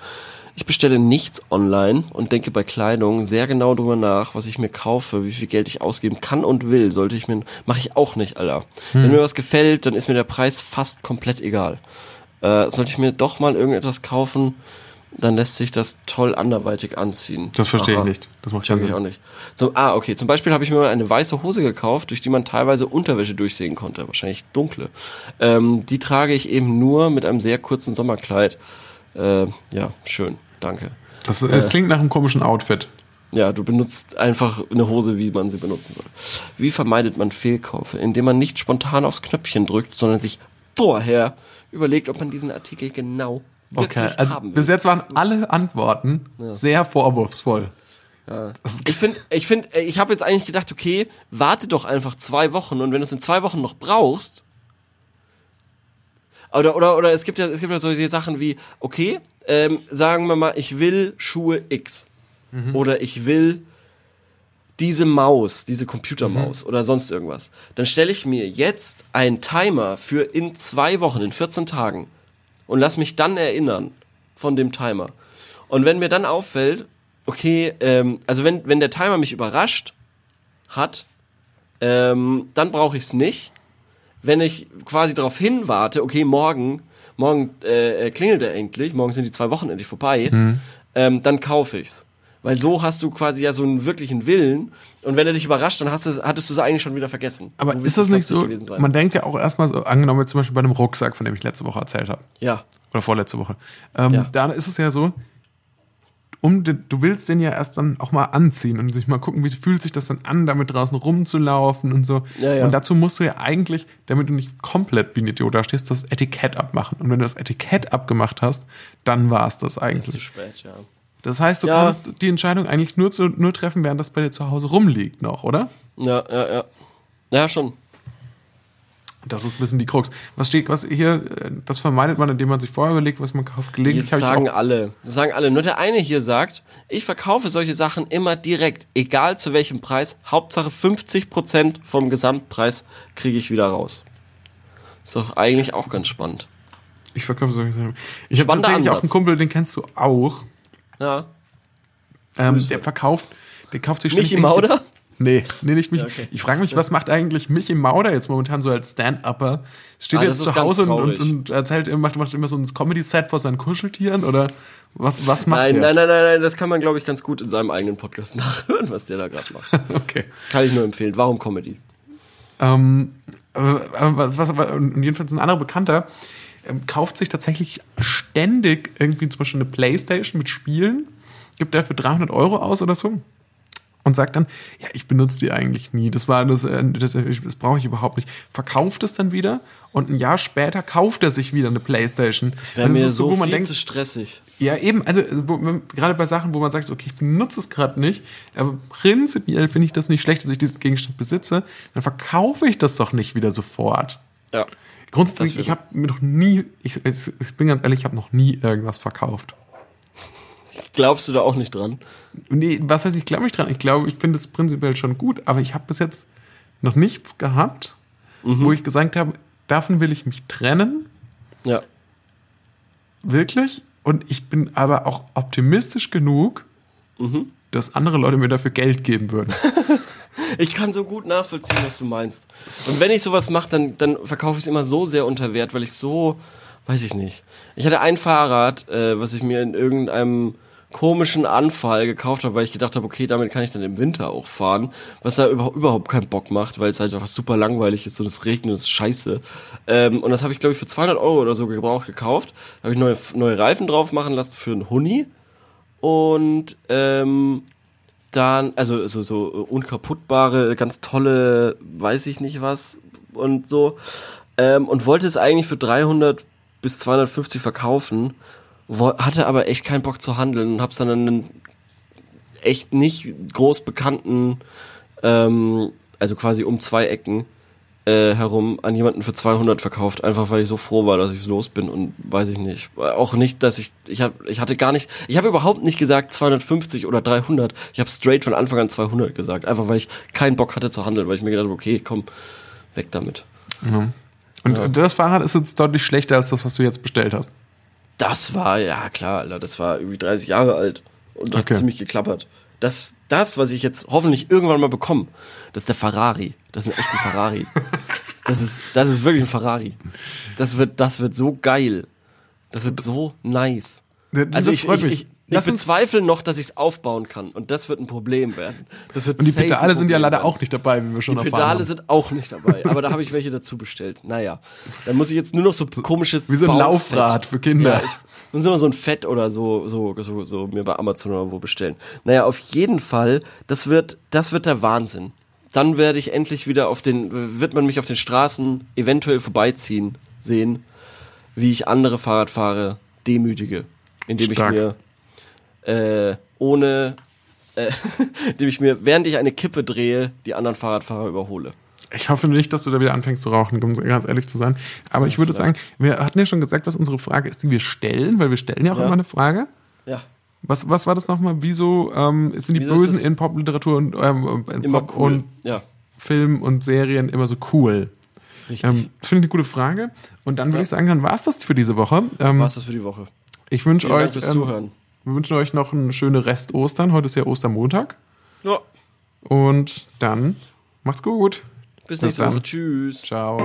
Ich bestelle nichts online und denke bei Kleidung sehr genau drüber nach, was ich mir kaufe, wie viel Geld ich ausgeben kann und will. Sollte ich mir, mache ich auch nicht, Alter. Wenn mir was gefällt, dann ist mir der Preis fast komplett egal. Äh, sollte ich mir doch mal irgendetwas kaufen, dann lässt sich das toll anderweitig anziehen. Das verstehe ich Aha. nicht. Das macht keinen ich auch Sinn. nicht. So, ah, okay. Zum Beispiel habe ich mir mal eine weiße Hose gekauft, durch die man teilweise Unterwäsche durchsehen konnte. Wahrscheinlich dunkle. Ähm, die trage ich eben nur mit einem sehr kurzen Sommerkleid. Äh, ja, schön. Danke. Das, es klingt nach einem komischen Outfit. Ja, du benutzt einfach eine Hose, wie man sie benutzen soll. Wie vermeidet man Fehlkäufe? Indem man nicht spontan aufs Knöpfchen drückt, sondern sich vorher überlegt, ob man diesen Artikel genau wirklich Okay, also haben will. bis jetzt waren alle Antworten sehr vorwurfsvoll. Das- Ich finde, ich finde, ich habe jetzt eigentlich gedacht, okay, warte doch einfach zwei Wochen und wenn du es in zwei Wochen noch brauchst, oder oder oder es gibt ja es gibt ja solche Sachen wie, okay, ähm, sagen wir mal, ich will Schuhe X oder ich will diese Maus, diese Computermaus oder sonst irgendwas, dann stelle ich mir jetzt einen Timer für in zwei Wochen, in 14 Tagen und lass mich dann erinnern von dem Timer. Und wenn mir dann auffällt, okay, ähm, also wenn, wenn der Timer mich überrascht hat ähm, dann brauche ich es nicht. Wenn ich quasi darauf hinwarte, okay, morgen, morgen äh, äh, klingelt er endlich, morgen sind die zwei Wochen endlich vorbei, Mhm. ähm, dann kaufe ich's. Weil so hast du quasi ja so einen wirklichen Willen und wenn er dich überrascht, dann hast du, hattest du es eigentlich schon wieder vergessen. Aber ist das nicht so? Man denkt ja auch erstmal so, angenommen jetzt zum Beispiel bei einem Rucksack, von dem ich letzte Woche erzählt habe. ja, Oder vorletzte Woche. Ähm, Ja. Da ist es ja so, um, du willst den ja erst dann auch mal anziehen und sich mal gucken, wie fühlt sich das dann an, damit draußen rumzulaufen und so. Ja, ja. Und dazu musst du ja eigentlich, damit du nicht komplett wie ein Idiot da stehst, das Etikett abmachen. Und wenn du das Etikett abgemacht hast, dann war es das ist zu eigentlich. spät, ja. Das heißt, du Ja. kannst die Entscheidung eigentlich nur, zu, nur treffen, während das bei dir zu Hause rumliegt noch, oder? Ja, ja, ja. Ja, schon. Das ist ein bisschen die Krux. Was steht, was hier, das vermeidet man, indem man sich vorher überlegt, was man kauft. Das Gelegentlich ich sagen auch, alle. Das sagen alle. Nur der eine hier sagt, ich verkaufe solche Sachen immer direkt, egal zu welchem Preis. Hauptsache 50% vom Gesamtpreis kriege ich wieder raus. Ist doch eigentlich auch ganz spannend. ich verkaufe solche Sachen. Ich habe tatsächlich auch Ansatz. einen Kumpel, den kennst du auch. Ja. Ähm, der verkauft, der kauft sich Michi ständig Mauder? (laughs) Nee, nee, nicht mich. Ja, okay. Ich frage mich, was macht eigentlich Michi Mauder jetzt momentan so als Stand-Upper? Steht Ah, jetzt zu Hause und, und, erzählt, macht, macht immer so ein Comedy-Set vor seinen Kuscheltieren oder was, was macht Nein, der? nein, nein, nein, nein, das kann man, glaube ich, ganz gut in seinem eigenen Podcast (laughs) nachhören, was der da gerade macht. (laughs) Okay. Kann ich nur empfehlen. Warum Comedy? Ähm, aber, aber was, was, und jedenfalls ein anderer Bekannter ähm, kauft sich tatsächlich ständig irgendwie zum Beispiel eine Playstation mit Spielen, gibt dafür 300 Euro aus oder so und sagt dann, ja, ich benutze die eigentlich nie. Das war das, äh, das, das brauche ich überhaupt nicht. Verkauft es dann wieder und ein Jahr später kauft er sich wieder eine Playstation. Das wäre Und mir ist so wo man viel denkt, zu stressig. ja, eben, also wo, man- gerade bei Sachen, wo man sagt, okay, ich benutze es gerade nicht, aber prinzipiell finde ich das nicht schlecht, dass ich diesen Gegenstand besitze, dann verkaufe ich das doch nicht wieder sofort. Ja. Grundsätzlich, ich habe mir noch nie, ich, ich ich bin ganz ehrlich, ich habe noch nie irgendwas verkauft. Glaubst du da auch nicht dran? Nee, was heißt, ich glaube nicht dran. Ich glaube, ich finde es prinzipiell schon gut, aber ich habe bis jetzt noch nichts gehabt, Mhm. wo ich gesagt habe, davon will ich mich trennen, Ja. wirklich. Und ich bin aber auch optimistisch genug, Mhm. dass andere Leute mir dafür Geld geben würden. (laughs) Ich kann so gut nachvollziehen, was du meinst. Und wenn ich sowas mache, dann, dann verkaufe ich es immer so sehr unter Wert, weil ich so, weiß ich nicht. Ich hatte ein Fahrrad, äh, was ich mir in irgendeinem komischen Anfall gekauft habe, weil ich gedacht habe, okay, damit kann ich dann im Winter auch fahren, was da überhaupt, keinen Bock macht, weil es halt einfach super langweilig ist und es regnet und es ist scheiße. Ähm, und das habe ich, glaube ich, für 200 Euro oder so gebraucht gekauft. Da habe ich neue, neue Reifen drauf machen lassen für einen Huni. Und ähm, dann, also so, so unkaputtbare, ganz tolle, weiß ich nicht was und so. Ähm, und wollte es eigentlich für 300 bis 250 verkaufen, hatte aber echt keinen Bock zu handeln und hab's dann an einen echt nicht groß bekannten, ähm, also quasi um zwei Ecken äh, herum an jemanden für 200 verkauft, einfach weil ich so froh war, dass ich los bin und weiß ich nicht. Auch nicht, dass ich, ich hab, ich hatte gar nicht, ich habe überhaupt nicht gesagt 250 oder 300. Ich habe straight von Anfang an 200 gesagt, einfach weil ich keinen Bock hatte zu handeln, weil ich mir gedacht habe, okay, komm, weg damit. Und Ja. das Fahrrad ist jetzt deutlich schlechter als das, was du jetzt bestellt hast. Das war, ja klar, Alter, das war irgendwie 30 Jahre alt und hat Okay. ziemlich geklappert. Das, das, was ich jetzt hoffentlich irgendwann mal bekomme, das ist der Ferrari. Das ist ein echter Ferrari. (laughs) Das ist, das ist wirklich ein Ferrari. Das wird, das wird so geil. Das wird so nice. Das Also ich, freut ich, mich. ich, ich bezweifle noch, dass ich es aufbauen kann. Und das wird ein Problem werden. Das wird Und die Pedale sind ja leider werden. auch nicht dabei, wie wir schon Die erfahren Pedale haben. sind auch nicht dabei, aber da habe ich welche dazu bestellt. Naja, dann muss ich jetzt nur noch so komisches Wie so ein Baumfett- Laufrad für Kinder. Ja, ich muss nur noch so ein Fett oder so, so, so, so mir bei Amazon oder wo bestellen. Naja, auf jeden Fall, das wird, das wird der Wahnsinn. Dann werde ich endlich wieder auf den, wird man mich auf den Straßen eventuell vorbeiziehen sehen, wie ich andere Fahrradfahrer demütige, indem Stark. ich mir äh, ohne, äh, (laughs) indem ich mir, während ich eine Kippe drehe, die anderen Fahrradfahrer überhole. Ich hoffe nicht, dass du da wieder anfängst zu rauchen, um ganz ehrlich zu sein. Aber ich würde sagen, wir hatten ja schon gesagt, was unsere Frage ist, die wir stellen, weil wir stellen ja auch Ja. immer eine Frage. Ja. Was, was war das nochmal? Wieso ähm, sind die Wieso Bösen in Popliteratur und ähm, in Pop cool. und ja, Film und Serien immer so cool? richtig. Ähm, Finde ich eine gute Frage. Und dann würde Ja. ich sagen, dann war es das für diese Woche. Ähm, War's das für die Woche. ich wünsche euch, Dank fürs ähm, Zuhören. Wir wünschen euch noch eine schöne Rest Ostern. Heute ist ja Ostermontag. Ja. Und dann Macht's gut. Bis nächste dann. Woche. Tschüss. Ciao.